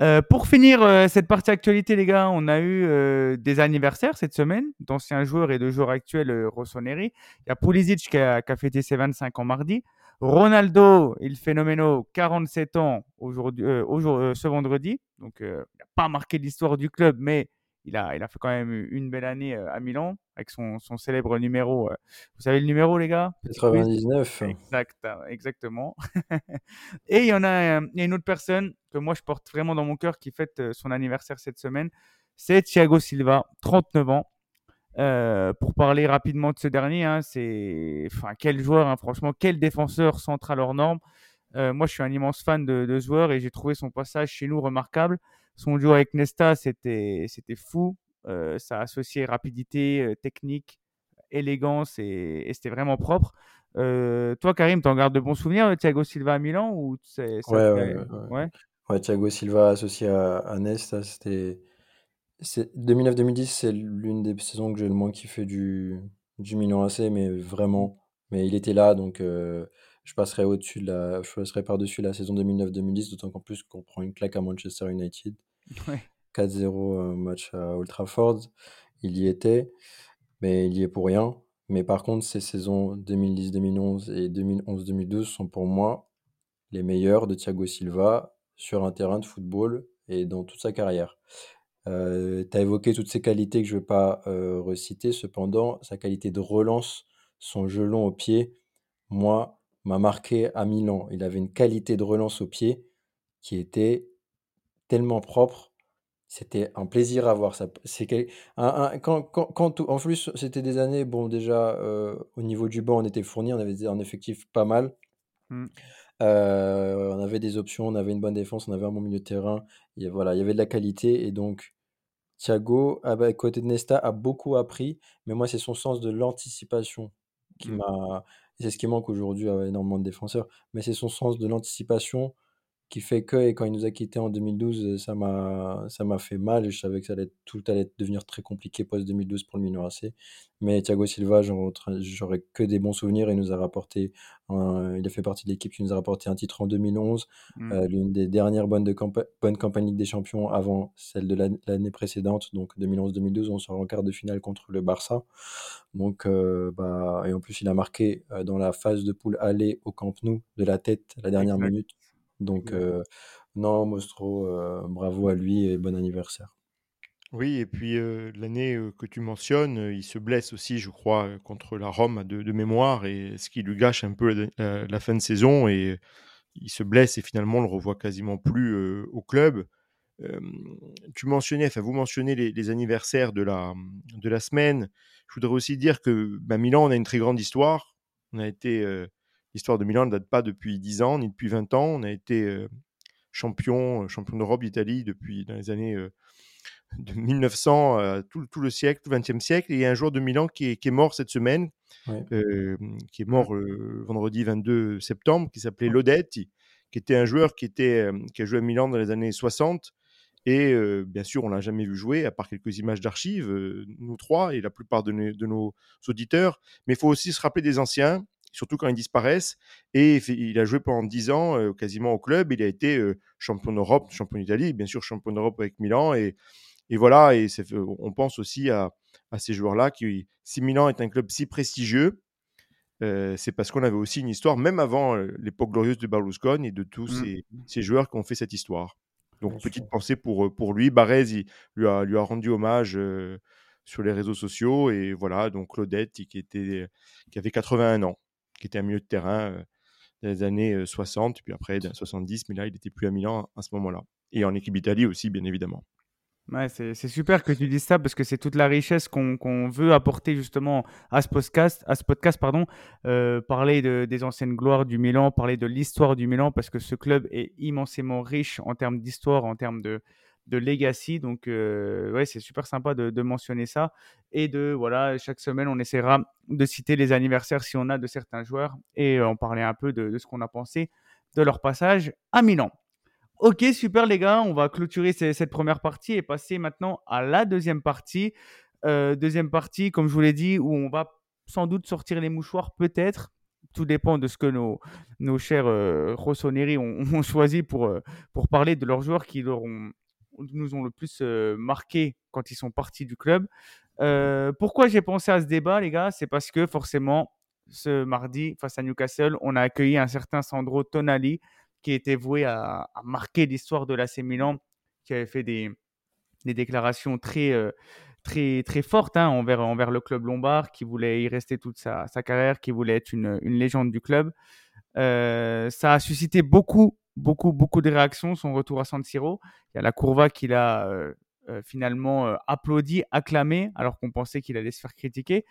Euh, pour finir euh, cette partie actualité, les gars, on a eu euh, des anniversaires cette semaine d'anciens joueurs et de joueurs actuels rossoneri. Il y a Pulisic qui a, fêté ses 25 ans mardi. Ronaldo, il phénoméno, 47 ans aujourd'hui, ce vendredi. Donc, il n'a pas marqué l'histoire du club, mais il a, il a fait quand même une belle année à Milan avec son, son célèbre numéro. vous savez le numéro, les gars? Petit quiz 99. Exact, euh, exactement. Et il y en a, il y a une autre personne que moi je porte vraiment dans mon cœur qui fête son anniversaire cette semaine. C'est Thiago Silva, 39 ans. Euh, pour parler rapidement de ce dernier, hein, c'est, enfin, quel joueur, hein, franchement, quel défenseur central hors norme. Euh, moi, je suis un immense fan de, de ce joueur et j'ai trouvé son passage chez nous remarquable. Son duo avec Nesta, c'était, c'était fou. Euh, ça associait rapidité, euh, technique, élégance et, et c'était vraiment propre. Euh, toi, Karim, t'en gardes de bons souvenirs de Thiago Silva à Milan ou c'est, ça Ouais, ouais, ouais, Thiago Silva associé à, à Nesta, c'était. c'est- 2009-2010, c'est l'une des saisons que j'ai le moins kiffé du, du Milan AC, mais vraiment. Mais il était là, donc euh, je passerai au-dessus de la, je passerai par-dessus la saison 2009-2010, d'autant qu'en plus qu'on prend une claque à Manchester United. Ouais. 4-0 euh, match à Old Trafford. Il y était, mais il y est pour rien. Mais par contre, ces saisons 2010-2011 et 2011-2012 sont pour moi les meilleurs de Thiago Silva sur un terrain de football et dans toute sa carrière. tu as évoqué toutes ses qualités que je ne vais pas euh, reciter, cependant, sa qualité de relance, son jeu long au pied, moi, m'a marqué à Milan. Il avait une qualité de relance au pied qui était tellement propre. C'était un plaisir à voir. Ça, c'est quel- un- un- quand, quand, quand tout- en plus, c'était des années, bon, déjà, euh, au niveau du banc, on était fourni, on avait un effectif pas mal. Mm. Euh, on avait des options, on avait une bonne défense, on avait un bon milieu de terrain. Et voilà, il y avait de la qualité. Et donc, Thiago, à à côté de Nesta, a beaucoup appris. Mais moi, c'est son sens de l'anticipation qui Mm. m'a. C'est ce qui manque aujourd'hui à énormément de défenseurs. Mais c'est son sens de l'anticipation qui fait que et quand il nous a quittés en 2012, ça m'a ça m'a fait mal je savais que ça allait tout allait devenir très compliqué post 2012 pour le Milan AC. Mais Thiago Silva, j'aurais que des bons souvenirs. Il nous a rapporté, il a fait partie de l'équipe qui nous a rapporté un titre en 2011, Mm. euh, l'une des dernières bonnes, de Ligue des Champions avant celle de l'an- l'année précédente, donc 2011-2012, on sort en quart de finale contre le Barça. Donc, euh, bah, et en plus, il a marqué euh, dans la phase de poule aller au Camp Nou de la tête la dernière Exact. minute. Donc, euh, non, Mostro, bravo à lui et bon anniversaire. Oui, et puis l'année que tu mentionnes, il se blesse aussi, je crois, contre la Rome de, de mémoire, et ce qui lui gâche un peu la, fin de saison, et il se blesse et finalement on le revoit quasiment plus au club. Tu mentionnais, enfin vous mentionnez les, les anniversaires de la, de la semaine. Je voudrais aussi dire que bah, Milan, on a une très grande histoire. On a été, l'histoire de Milan ne date pas depuis 10 ans ni depuis 20 ans. On a été euh, champion, champion d'Europe d'Italie depuis dans les années euh, de 1900, euh, tout, tout le siècle, tout le XXe siècle. Et il y a un joueur de Milan qui est, qui est mort cette semaine, Ouais. euh, qui est mort le vendredi 22 septembre, qui s'appelait Lodetti, qui était un joueur qui, était, euh, qui a joué à Milan dans les années 60. Et euh, bien sûr, on l'a jamais vu jouer, à part quelques images d'archives, euh, nous trois et la plupart de, nos- de nos auditeurs. Mais il faut aussi se rappeler des anciens, surtout quand ils disparaissent. Et il a joué pendant 10 ans euh, quasiment au club. Il a été euh, champion d'Europe, champion d'Italie, bien sûr champion d'Europe avec Milan. Et, et voilà, et on pense aussi à, à ces joueurs-là qui, si Milan est un club si prestigieux, euh, c'est parce qu'on avait aussi une histoire, même avant l'époque glorieuse de Berlusconi et de tous Mm. ces, ces joueurs qui ont fait cette histoire. Donc, Bien petite sûr. pensée pour, pour lui. Barrez, il lui a, lui a rendu hommage sur les réseaux sociaux. Et voilà, donc Claudette, qui, était, qui avait 81 ans, qui était un milieu de terrain euh, les années euh, 60, puis après dans 70, mais là, il n'était plus à Milan à ce moment-là. Et en équipe d'Italie aussi, bien évidemment. Ouais, c'est super que tu dises ça parce que c'est toute la richesse qu'on veut apporter justement à ce podcast, à ce podcast pardon, parler de, des anciennes gloires du Milan, parler de l'histoire du Milan parce que ce club est immensément riche en termes d'histoire, en termes de, de legacy. Donc ouais, c'est super sympa de, mentionner ça et de voilà chaque semaine on essaiera de citer les anniversaires si on a de certains joueurs et euh, en parler un peu de, ce qu'on a pensé de leur passage à Milan. Ok, super les gars, on va clôturer ce- cette première partie et passer maintenant à la deuxième partie. Deuxième partie, comme je vous l'ai dit, où on va sans doute sortir les mouchoirs, peut-être. Tout dépend de ce que nos, chers Rossoneri ont, choisi pour parler de leurs joueurs qui leur ont- nous ont le plus marqué quand ils sont partis du club. Euh, pourquoi j'ai pensé à ce débat, les gars? C'est parce que forcément, ce mardi, face à Newcastle, on a accueilli un certain Sandro Tonali qui était voué à, à marquer l'histoire de l'AC Milan, qui avait fait des, des déclarations très, très, très fortes hein, envers, envers le club lombard, qui voulait y rester toute sa, sa carrière, qui voulait être une, une légende du club. Euh, ça a suscité beaucoup, beaucoup, beaucoup de réactions, son retour à San Siro. Il y a la Courva qui l'a euh, euh, finalement euh, applaudi, acclamé, alors qu'on pensait qu'il allait se faire critiquer.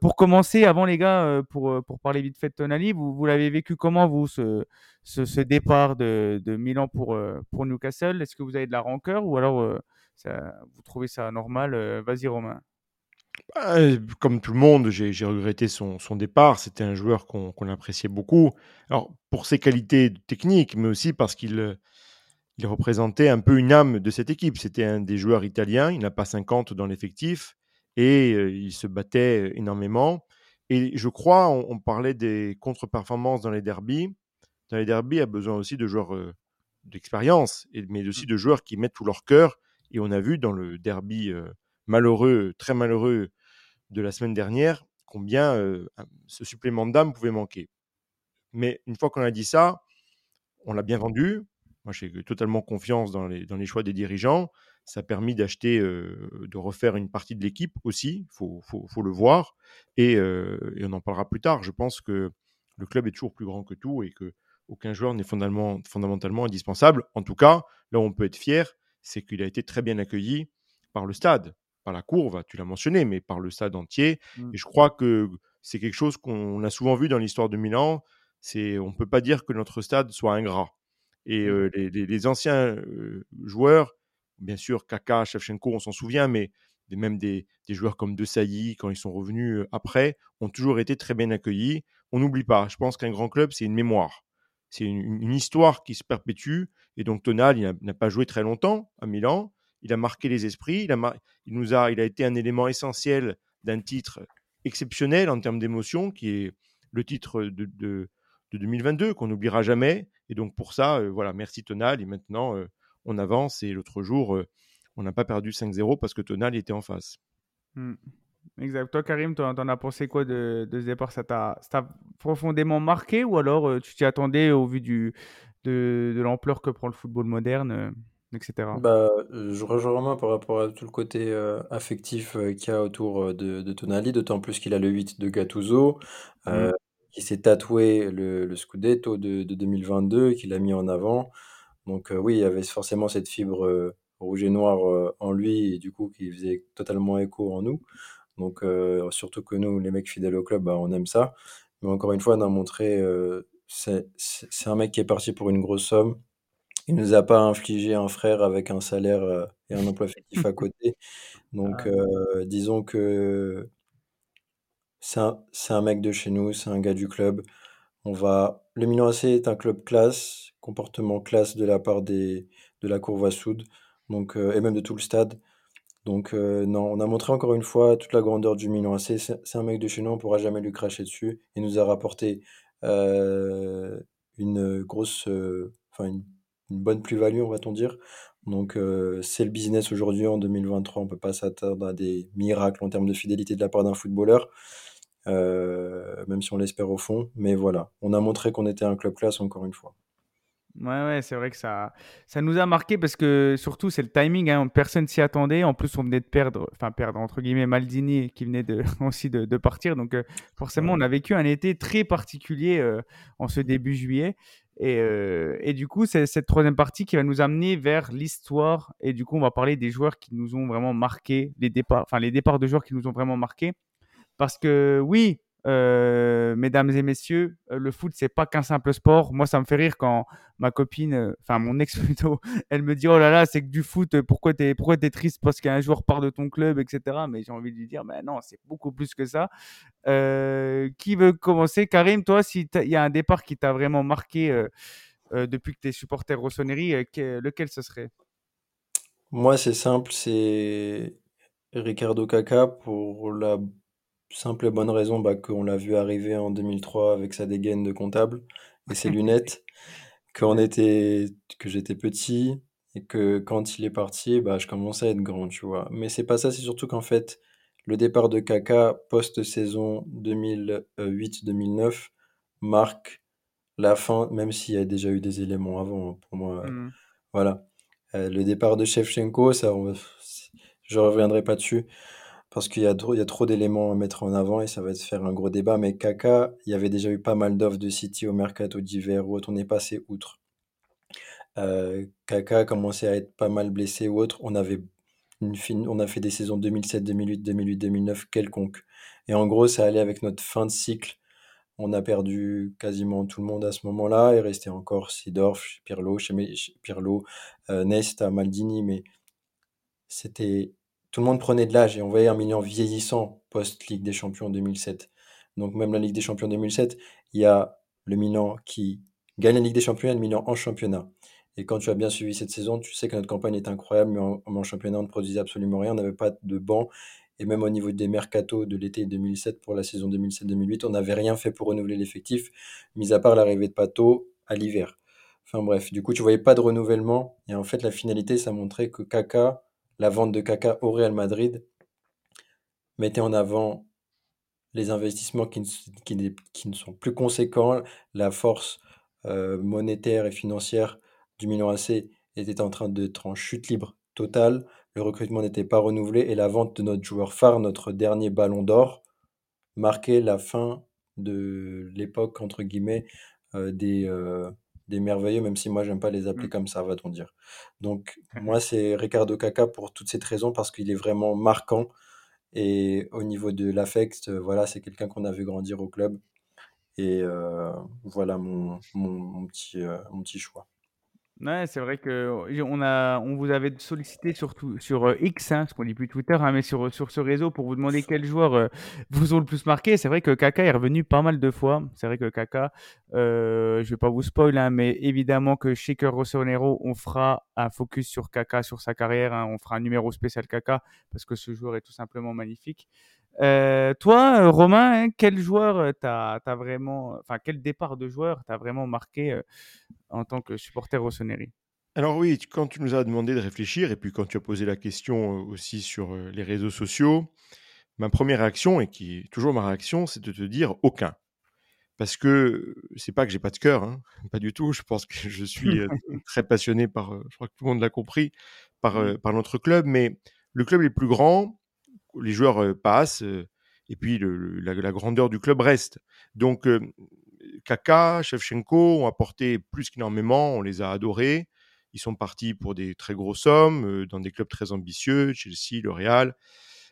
Pour commencer, avant les gars, pour, pour parler vite fait de Tonali, vous, vous l'avez vécu comment, vous, ce, ce, départ de, de Milan pour, pour Newcastle? Est-ce que vous avez de la rancœur ou alors vous trouvez ça normal? Vas-y, Romain. Comme tout le monde, j'ai regretté son, son départ. C'était un joueur qu'on appréciait beaucoup. Alors, pour ses qualités techniques, mais aussi parce qu'il euh, il représentait un peu une âme de cette équipe. C'était un des joueurs italiens. Il n'a pas 50 dans l'effectif et euh, il se battait énormément. Et je crois, on, on parlait des contre-performances dans les derbies. Dans les derbies, il y a besoin aussi de joueurs euh, d'expérience, mais aussi de joueurs qui mettent tout leur cœur. Et on a vu dans le derby euh, malheureux, très malheureux de la semaine dernière, combien ce supplément d'âme pouvait manquer. Mais une fois qu'on a dit ça, on l'a bien vendu. Moi, j'ai totalement confiance dans les, choix des dirigeants. Ça a permis d'acheter, de refaire une partie de l'équipe aussi. Il faut, le voir. Et, on en parlera plus tard. Je pense que le club est toujours plus grand que tout et que aucun joueur n'est fondamentalement indispensable. En tout cas, là où on peut être fier, c'est qu'il a été très bien accueilli par le stade, par la courbe, tu l'as mentionné, mais par le stade entier. Mm. Et je crois que c'est quelque chose qu'on a souvent vu dans l'histoire de Milan. C'est, on ne peut pas dire que notre stade soit ingrat. Et Mm. euh, les, les- les anciens euh, joueurs, bien sûr, Kaka, Shevchenko, on s'en souvient, mais même des, des joueurs comme De Sailly, quand ils sont revenus après, ont toujours été très bien accueillis. On n'oublie pas, je pense qu'un grand club, c'est une mémoire. c'est une, une histoire qui se perpétue. Et donc Tonal, il n'a pas joué très longtemps à Milan. Il a marqué les esprits. Il a, nous a, il a été un élément essentiel d'un titre exceptionnel en termes d'émotion, qui est le titre de, de, de 2022 qu'on n'oubliera jamais. Et donc pour ça, euh, voilà, merci Tonal. Et maintenant, euh, on avance. Et l'autre jour, euh, on n'a pas perdu 5-0 parce que Tonal était en face. Hmm. Exact. Toi, Karim, t'en t'en as pensé quoi de, ce départ? Ça t'a profondément marqué ou alors tu t'y attendais au vu de, l'ampleur que prend le football moderne, etc. Bah, euh, je rejoins vraiment par rapport à tout le côté euh, affectif euh, qu'il y a autour euh, de, de Tonali, d'autant plus qu'il a le 8 de Gattuso, Mm. qui s'est tatoué le, le Scudetto de, de 2022, qu'il a mis en avant. Donc euh, oui, il y avait forcément cette fibre euh, rouge et noire euh, en lui, et du coup qui faisait totalement écho en nous. Donc surtout que nous, les mecs fidèles au club, bah, on aime ça. Mais encore une fois, on a montré, euh, c'est c'est- c'est un mec qui est parti pour une grosse somme. Il nous a pas infligé un frère avec un salaire euh, et un emploi fictif à côté. Donc, Ah. euh, disons que c'est un, c'est un mec de chez nous, c'est un gars du club. On va... Le Milan AC est un club classe, comportement classe de la part des, de la Courva Sud, donc, euh, et même de tout le stade. Donc, non, on a montré encore une fois toute la grandeur du Milan AC. C'est c'est un mec de chez nous, on ne pourra jamais lui cracher dessus. Il nous a rapporté une grosse, enfin une, une bonne plus-value, on va-t-on dire. Donc, euh, c'est le business aujourd'hui en 2023. On ne peut pas s'attendre à des miracles en termes de fidélité de la part d'un footballeur, euh, même si on l'espère au fond. Mais voilà, on a montré qu'on était un club classe encore une fois. Ouais, ouais, c'est vrai que ça, ça nous a marqué parce que surtout c'est le timing, hein, personne s'y attendait. En plus, on venait de perdre, enfin perdre entre guillemets Maldini qui venait de, aussi de, de partir. Donc euh, forcément, on a vécu un été très particulier euh, en ce début juillet. Et, euh, et du coup, c'est cette troisième partie qui va nous amener vers l'histoire. Et du coup, on va parler des joueurs qui nous ont vraiment marqué, les départs, enfin les départs de joueurs qui nous ont vraiment marqué. Parce que oui, euh, mesdames et messieurs, euh, le foot, c'est pas qu'un simple sport. Moi, ça me fait rire quand ma copine, euh, enfin mon ex plutôt, elle me dit Oh là là, c'est que du foot, pourquoi t'es pourquoi es triste parce qu'un joueur part de ton club, etc. Mais j'ai envie de lui dire Mais non, c'est beaucoup plus que ça. Qui veut commencer? Karim, toi, s'il y a un départ qui t'a vraiment marqué depuis que tu es supporter Rossoneri, que- lequel ce serait? Moi, c'est simple, c'est Ricardo Caca pour la simple et bonne raison bah, qu'on l'a vu arriver en 2003 avec sa dégaine de comptable et ses lunettes, qu'on était, que j'étais petit et que quand il est parti, bah, je commençais à être grand, tu vois. Mais c'est pas ça, c'est surtout qu'en fait, le départ de Caca post-saison 2008-2009 marque la fin, même s'il y a déjà eu des éléments avant, hein, pour moi. Hmm. Voilà. Euh, le départ de Shevchenko, ça, on- je reviendrai pas dessus parce qu'il y a trop, trop d'éléments à mettre en avant et ça va se faire un gros débat. Mais Kaka, il y avait déjà eu pas mal d'offres de City au mercato d'hiver ou autre, on est passé outre. Euh, Kaka a commencé à être pas mal blessé ou autre. On avait une fin- on a fait des saisons 2007, 2008, 2008, 2009 quelconques. Et en gros, ça allait avec notre fin de cycle. On a perdu quasiment tout le monde à ce moment-là. Il restait encore Sidorf, Pirlo, Pirlo, euh, Nesta, Maldini, mais c'était tout le monde prenait de l'âge et on voyait un Milan vieillissant post-Ligue des Champions 2007. Donc même la Ligue des Champions 2007, il y a le Milan qui gagne la Ligue des Champions et le Milan en championnat. Et quand tu as bien suivi cette saison, tu sais que notre campagne est incroyable, mais en, championnat, on ne produisait absolument rien. On n'avait pas de banc. Et même au niveau des mercatos de l'été 2007 pour la saison 2007-2008, on n'avait rien fait pour renouveler l'effectif, mis à part l'arrivée de Pato à l'hiver. Enfin bref, du coup, tu voyais pas de renouvellement. Et en fait, la finalité, ça montrait que Kaka, la vente de Kaka au Real Madrid, mettait en avant les investissements qui ne sont plus conséquents, la force euh, monétaire et financière du Milan AC était en train d'être en chute libre totale, le recrutement n'était pas renouvelé et la vente de notre joueur phare, notre dernier ballon d'or, marquait la fin de l'époque, entre guillemets, euh, des, euh, des merveilleux, même si moi j'aime pas les appeler Mm. comme ça, va-t-on dire. Donc moi c'est Ricardo Caca pour toutes cette raisons, parce qu'il est vraiment marquant et au niveau de l'affect, euh, voilà, c'est quelqu'un qu'on a vu grandir au club. Et euh, voilà mon, mon, mon petit, euh, mon petit choix. Ouais, c'est vrai que on a, on vous avait sollicité surtout sur euh, X, hein, parce qu'on dit plus Twitter, hein, mais sur, sur ce réseau pour vous demander quels joueurs euh, vous ont le plus marqué. C'est vrai que Kaka est revenu pas mal de fois. C'est vrai que Kaka, euh, je vais pas vous spoiler, hein, mais évidemment que chez Cœur Rossonero, on fera un focus sur Kaka, sur sa carrière. Hein. on fera un numéro spécial Kaka parce que ce joueur est tout simplement magnifique. Euh, toi, Romain, hein, quel joueur t'as as vraiment, enfin quel départ de joueur t'as vraiment marqué en tant que supporter Rossoneri Alors oui, quand tu nous as demandé de réfléchir et puis quand tu as posé la question euh, aussi sur euh, les réseaux sociaux, ma première réaction, et qui est toujours ma réaction, c'est de te dire aucun. Parce que c'est pas que j'ai pas de cœur, hein, pas du tout. Je pense que je suis euh, très passionné par, je crois que tout le monde l'a compris, par, par notre club. Mais le club est plus grand, les joueurs passent, et puis la, grandeur du club reste. Donc Kaka, Shevchenko ont apporté plus qu'énormément, on les a adorés. Ils sont partis pour des très grosses sommes, dans des clubs très ambitieux, Chelsea, le Real.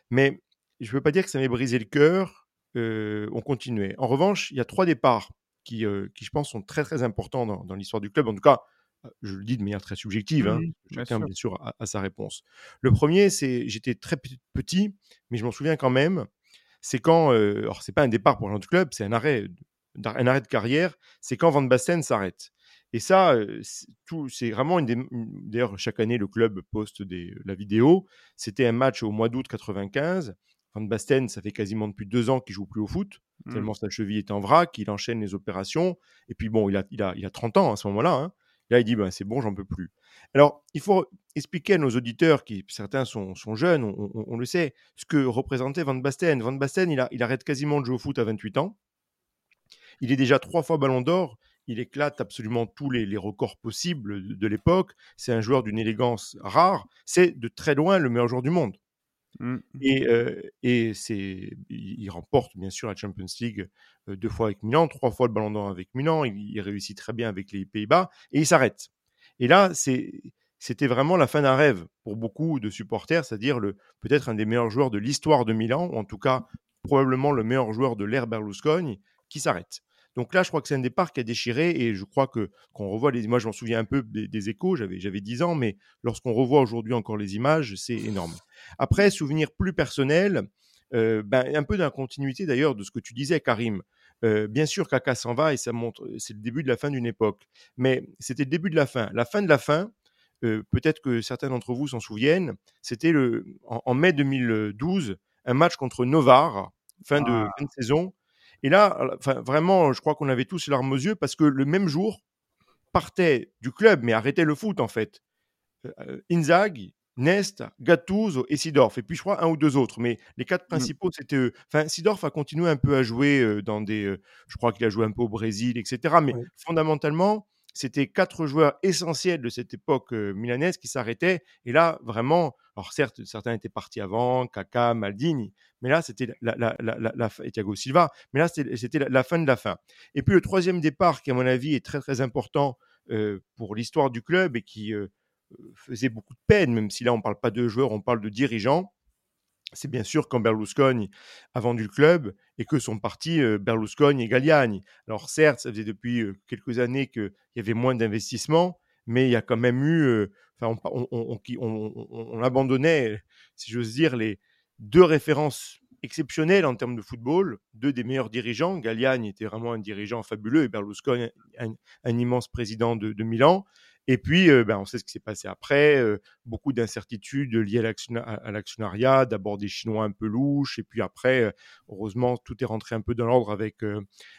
Mais je ne veux pas dire que ça m'ait brisé le cœur, on continuait. En revanche, il y a trois départs qui, qui je pense, sont très très importants dans, l'histoire du club. En tout cas, je le dis de manière très subjective, hein, chacun bien sûr à, sa réponse. Le premier, c'est j'étais très petit, mais je m'en souviens quand même. C'est quand, alors c'est pas un départ pour un autre club, c'est un arrêt un arrêt de carrière, c'est quand Van Basten s'arrête. Et ça, c'est vraiment une des. D'ailleurs, chaque année, le club poste des, la vidéo. C'était un match au mois d'août 95. Van Basten, ça fait quasiment depuis deux ans qu'il joue plus au foot, mmh. tellement sa cheville est en vrac, il enchaîne les opérations. Et puis bon, il a, il a, il a 30 ans à ce moment-là. Hein. Là, il dit ben, c'est bon, j'en peux plus. Alors, il faut expliquer à nos auditeurs, qui certains sont, jeunes, on, le sait, ce que représentait Van Basten. Van Basten, il arrête quasiment de jouer au foot à 28 ans. Il est déjà trois fois ballon d'or. Il éclate absolument tous les, records possibles de, l'époque. C'est un joueur d'une élégance rare. C'est de très loin le meilleur joueur du monde. Mmh. Et, c'est, il remporte bien sûr la Champions League deux fois avec Milan, trois fois le Ballon d'Or avec Milan. Il, réussit très bien avec les Pays-Bas et il s'arrête. Et là, c'était vraiment la fin d'un rêve pour beaucoup de supporters, c'est-à-dire peut-être un des meilleurs joueurs de l'histoire de Milan, ou en tout cas probablement le meilleur joueur de l'ère Berlusconi, qui s'arrête. Donc là, je crois que c'est un départ qui a déchiré et je crois que quand on revoit les images, je m'en souviens un peu des, échos, j'avais, j'avais 10 ans, mais lorsqu'on revoit aujourd'hui encore les images, c'est énorme. Après, souvenir plus personnel, euh, ben, un peu dans la continuité d'ailleurs de ce que tu disais, Karim. Euh, bien sûr, Kaka s'en va et ça montre, c'est le début de la fin d'une époque. Mais c'était le début de la fin. La fin de la fin, euh, peut-être que certains d'entre vous s'en souviennent, c'était le, en, mai 2012, un match contre Novare, fin, de, ah. fin de saison, et là, vraiment, je crois qu'on avait tous les larmes aux yeux parce que le même jour, partait du club, mais arrêtait le foot en fait. Euh, euh, Inzaghi, Nest, Gattuso et Sidorf. Et puis je crois un ou deux autres. Mais les quatre mmh. principaux, c'était eux. Enfin, Sidorf a continué un peu à jouer euh, dans des. je crois qu'il a joué un peu au Brésil, etc. Mais fondamentalement, c'était quatre joueurs essentiels de cette époque milanaise qui s'arrêtaient. Et là, vraiment, alors certes, certains étaient partis avant, Kaka, Maldini, mais là, c'était la, la, la, Thiago Silva, mais là, c'était la, fin de la fin. Et puis le troisième départ, qui à mon avis est très très important pour l'histoire du club et qui faisait beaucoup de peine, même si là on ne parle pas de joueurs, on parle de dirigeants, c'est bien sûr quand Berlusconi a vendu le club et que sont partis Berlusconi et Galliani. Alors certes, ça faisait depuis quelques années qu'il y avait moins d'investissement, mais il y a quand même eu, enfin, on, abandonnait, si j'ose dire, les deux références exceptionnelles en termes de football, deux des meilleurs dirigeants. Galliani était vraiment un dirigeant fabuleux et Berlusconi un, immense président de Milan. Et puis, ben, on sait ce qui s'est passé après. Beaucoup d'incertitudes liées à l'actionnariat, d'abord des Chinois un peu louches, et puis après, heureusement, tout est rentré un peu dans l'ordre avec,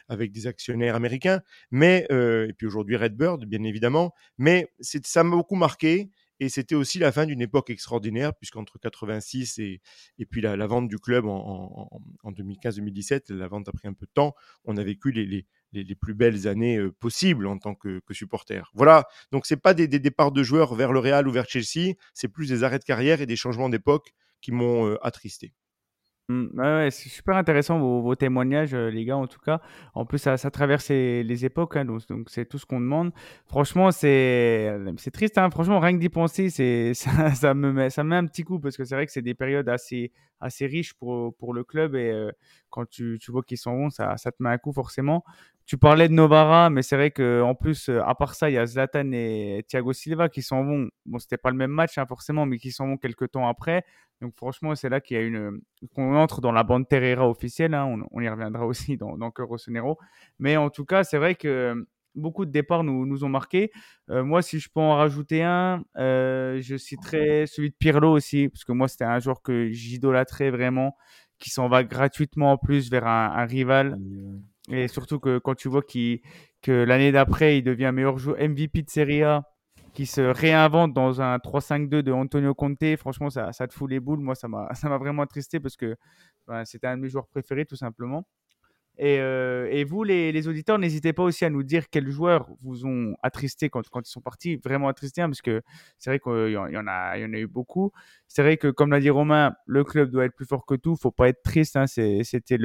avec des actionnaires américains. Mais, et puis aujourd'hui, Redbird, bien évidemment. Mais ça m'a beaucoup marqué. Et c'était aussi la fin d'une époque extraordinaire, puisqu'entre 86 et, et puis la, vente du club en, en, 2015-2017, la vente a pris un peu de temps, on a vécu les, les, les, plus belles années possibles en tant que, supporter. Voilà, donc c'est pas des, départs de joueurs vers le Real ou vers Chelsea, c'est plus des arrêts de carrière et des changements d'époque qui m'ont attristé. Mmh, ouais, c'est super intéressant vos, témoignages, les gars, en tout cas. En plus, ça, traverse les, époques, hein, donc c'est tout ce qu'on demande. Franchement, c'est triste, hein. franchement, rien que d'y penser, ça, ça, me ça met un petit coup, parce que c'est vrai que c'est des périodes assez, assez riche pour, pour le club. Et euh, quand tu, tu vois qu'ils sont bons, ça, ça te met un coup forcément. Tu parlais de Novara, mais c'est vrai qu'en plus, euh, à part ça, il y a Zlatan et Thiago Silva qui sont bons. Bon, c'était pas le même match hein, forcément, mais qui sont bons quelques temps après. Donc franchement, c'est là qu'il y a une qu'on entre dans la bande Terrera officielle. Hein. On, y reviendra aussi dans, dans Cœur Rossonero. Mais en tout cas, c'est vrai que beaucoup de départs nous, nous ont marqué. Euh, moi, si je peux en rajouter un, euh, je citerai celui de Pirlo aussi, parce que moi, c'était un joueur que j'idolâtrais vraiment, qui s'en va gratuitement en plus vers un, un rival. Et surtout que quand tu vois qu que l'année d'après, il devient meilleur joueur MVP de Serie A, qui se réinvente dans un 3-5-2 de Antonio Conte, franchement, ça, ça te fout les boules. Moi, ça m'a vraiment attristé parce que ben, c'était un de mes joueurs préférés, tout simplement. Et, euh, et, vous, les, auditeurs, n'hésitez pas aussi à nous dire quels joueurs vous ont attristé quand, ils sont partis, vraiment attristé, hein, parce que c'est vrai qu'il y, en a, il y en a eu beaucoup. C'est vrai que, comme l'a dit Romain, le club doit être plus fort que tout. Faut pas être triste. Hein, c'était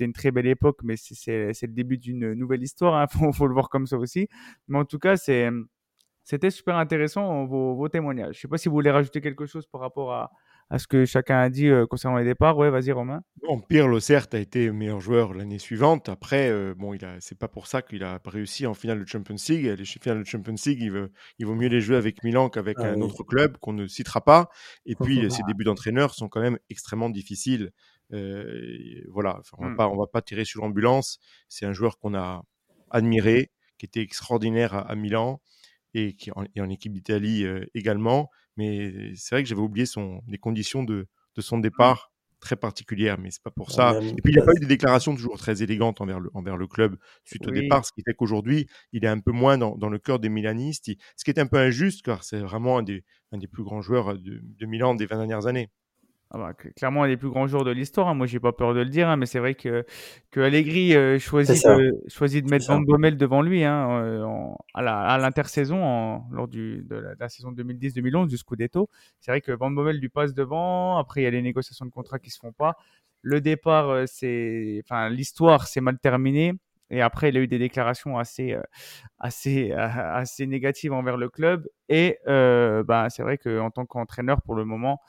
une très belle époque, mais c'est le début d'une nouvelle histoire. Hein, faut, le voir comme ça aussi. Mais en tout cas, c'était super intéressant vos, témoignages. Je sais pas si vous voulez rajouter quelque chose par rapport à, à ce que chacun a dit euh, concernant les départs. Ouais, vas-y Romain. Bon, Pirlo, certes, a été meilleur joueur l'année suivante. Après, euh, bon, il a, c'est pas pour ça qu'il a réussi en finale de Champions League. Les finales de Champions League, il, veut, il vaut mieux les jouer avec Milan qu'avec ah, un oui. autre club qu'on ne citera pas. Et puis, ses débuts d'entraîneur sont quand même extrêmement difficiles. Euh, voilà, enfin, on va Mm. pas, on va pas tirer sur l'ambulance. C'est un joueur qu'on a admiré, qui était extraordinaire à, à Milan et qui en, et en équipe d'Italie euh, également. Mais c'est vrai que j'avais oublié son, les conditions de, de son départ très particulières, mais c'est pas pour ça. Ouais, Et puis il n'a pas eu des déclarations toujours très élégantes envers le, envers le club suite au départ, ce qui fait qu'aujourd'hui il est un peu moins dans, dans le cœur des Milanistes, Il- ce qui est un peu injuste car c'est vraiment un des, un des plus grands joueurs de, de Milan des 20 dernières années. Ah bah, cl- clairement, un des plus grands joueurs de l'histoire. hein. Moi, j'ai pas peur de le dire, hein, mais c'est vrai que, que Allegri euh, choisit, de, choisit de mettre. Van Bommel devant lui hein, euh, en- à l'intersaison lors du, de, la, de la saison 2010-2011 du Scudetto. C'est vrai que Van Bommel lui passe devant. Après, il y a les négociations de contrat qui se font pas. Le départ, euh, c'est, enfin, l'histoire s'est mal terminée. Et après, il a eu des déclarations assez, euh, assez, assez négatives envers le club. Et euh, bah, c'est vrai qu'en tant qu'entraîneur, pour le moment,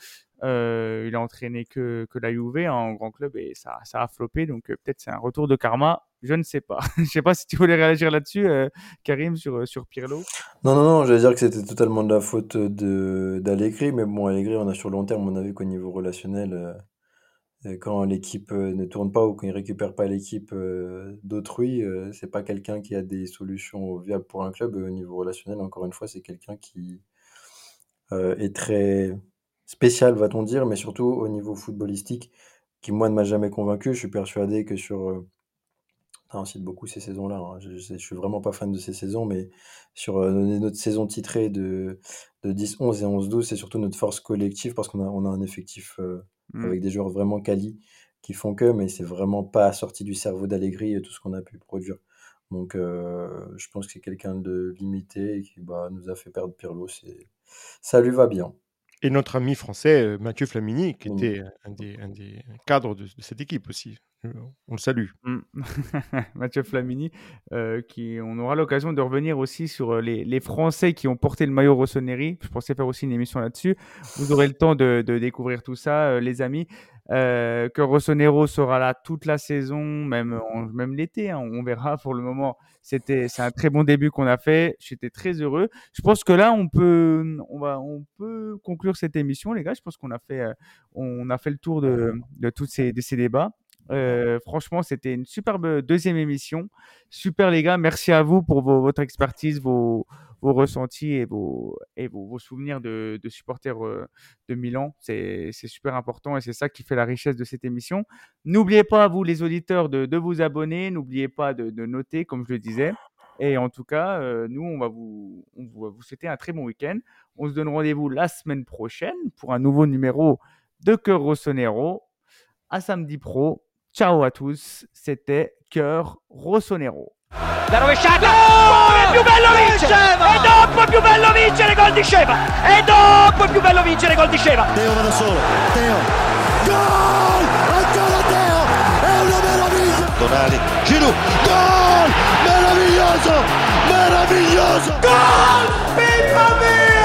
euh, il a entraîné que, que la Juve hein, en grand club et ça, a floppé. Donc euh, peut-être c'est un retour de karma. Je ne sais pas. je sais pas si tu voulais réagir là-dessus, euh, Karim, sur, sur Pirlo. Non, non, non, j'allais dire que c'était totalement de la faute d'Allegri, mais bon, Allegri, on a sur le long terme, on a vu qu'au niveau relationnel, quand l'équipe ne tourne pas ou quand il récupère pas l'équipe d'autrui, c'est pas quelqu'un qui a des solutions viables pour un club. Au niveau relationnel, encore une fois, c'est quelqu'un qui est très spécial, va-t-on dire, mais surtout au niveau footballistique, qui moi ne m'a jamais convaincu. Je suis persuadé que sur euh, on cite beaucoup ces saisons-là. hein. Je, je, je suis vraiment pas fan de ces saisons, mais sur euh, notre saison titrée de, de 10-11 et 11-12, c'est surtout notre force collective parce qu'on a, on a un effectif euh, Mm. avec des joueurs vraiment quali qui font que, mais c'est vraiment pas sorti du cerveau d'Allegri et tout ce qu'on a pu produire. Donc, euh, je pense que c'est quelqu'un de limité et qui bah, nous a fait perdre Pirlo. C'est... Ça lui va bien. Et notre ami français euh, Mathieu Flamini, qui Mm. était un des, un des cadres de, de cette équipe aussi. On le salue. Mm. Mathieu Flamini, euh, qui, on aura l'occasion de revenir aussi sur euh, les, Français qui ont porté le maillot Rossoneri. Je pensais faire aussi une émission là-dessus. Vous aurez le temps de, découvrir tout ça, euh, les amis. Que Rossonero sera là toute la saison, même, l'été. hein, on verra pour le moment. C'était, c'est un très bon début qu'on a fait. J'étais très heureux. Je pense que là, on peut, on va, on peut conclure cette émission, les gars. Je pense qu'on a fait, on a fait le tour de, de tous ces, de ces débats. Euh, franchement, c'était une superbe deuxième émission. Super les gars, merci à vous pour votre expertise, vos, ressentis et vos, souvenirs de, supporters euh, de Milan. C'est super important et c'est ça qui fait la richesse de cette émission. N'oubliez pas, vous les auditeurs, de, vous abonner. N'oubliez pas de, noter, comme je le disais. Et en tout cas, euh, nous, vous, on va vous souhaiter un très bon week-end. On se donne rendez-vous la semaine prochaine pour un nouveau numéro de Cœur Rossonero. À samedi pro. Ciao à tous. C'était Cœur Rossonero. La rovesciata! Oh, è più bello vincere! E dopo è più bello vincere gol di Sceva! E dopo è più bello vincere gol di Sceva! Teo va da solo. Teo. Gol! Ancora Teo! È una meraviglia! Tonali, Giroud, gol! Meraviglioso! Meraviglioso! Gol! Mia!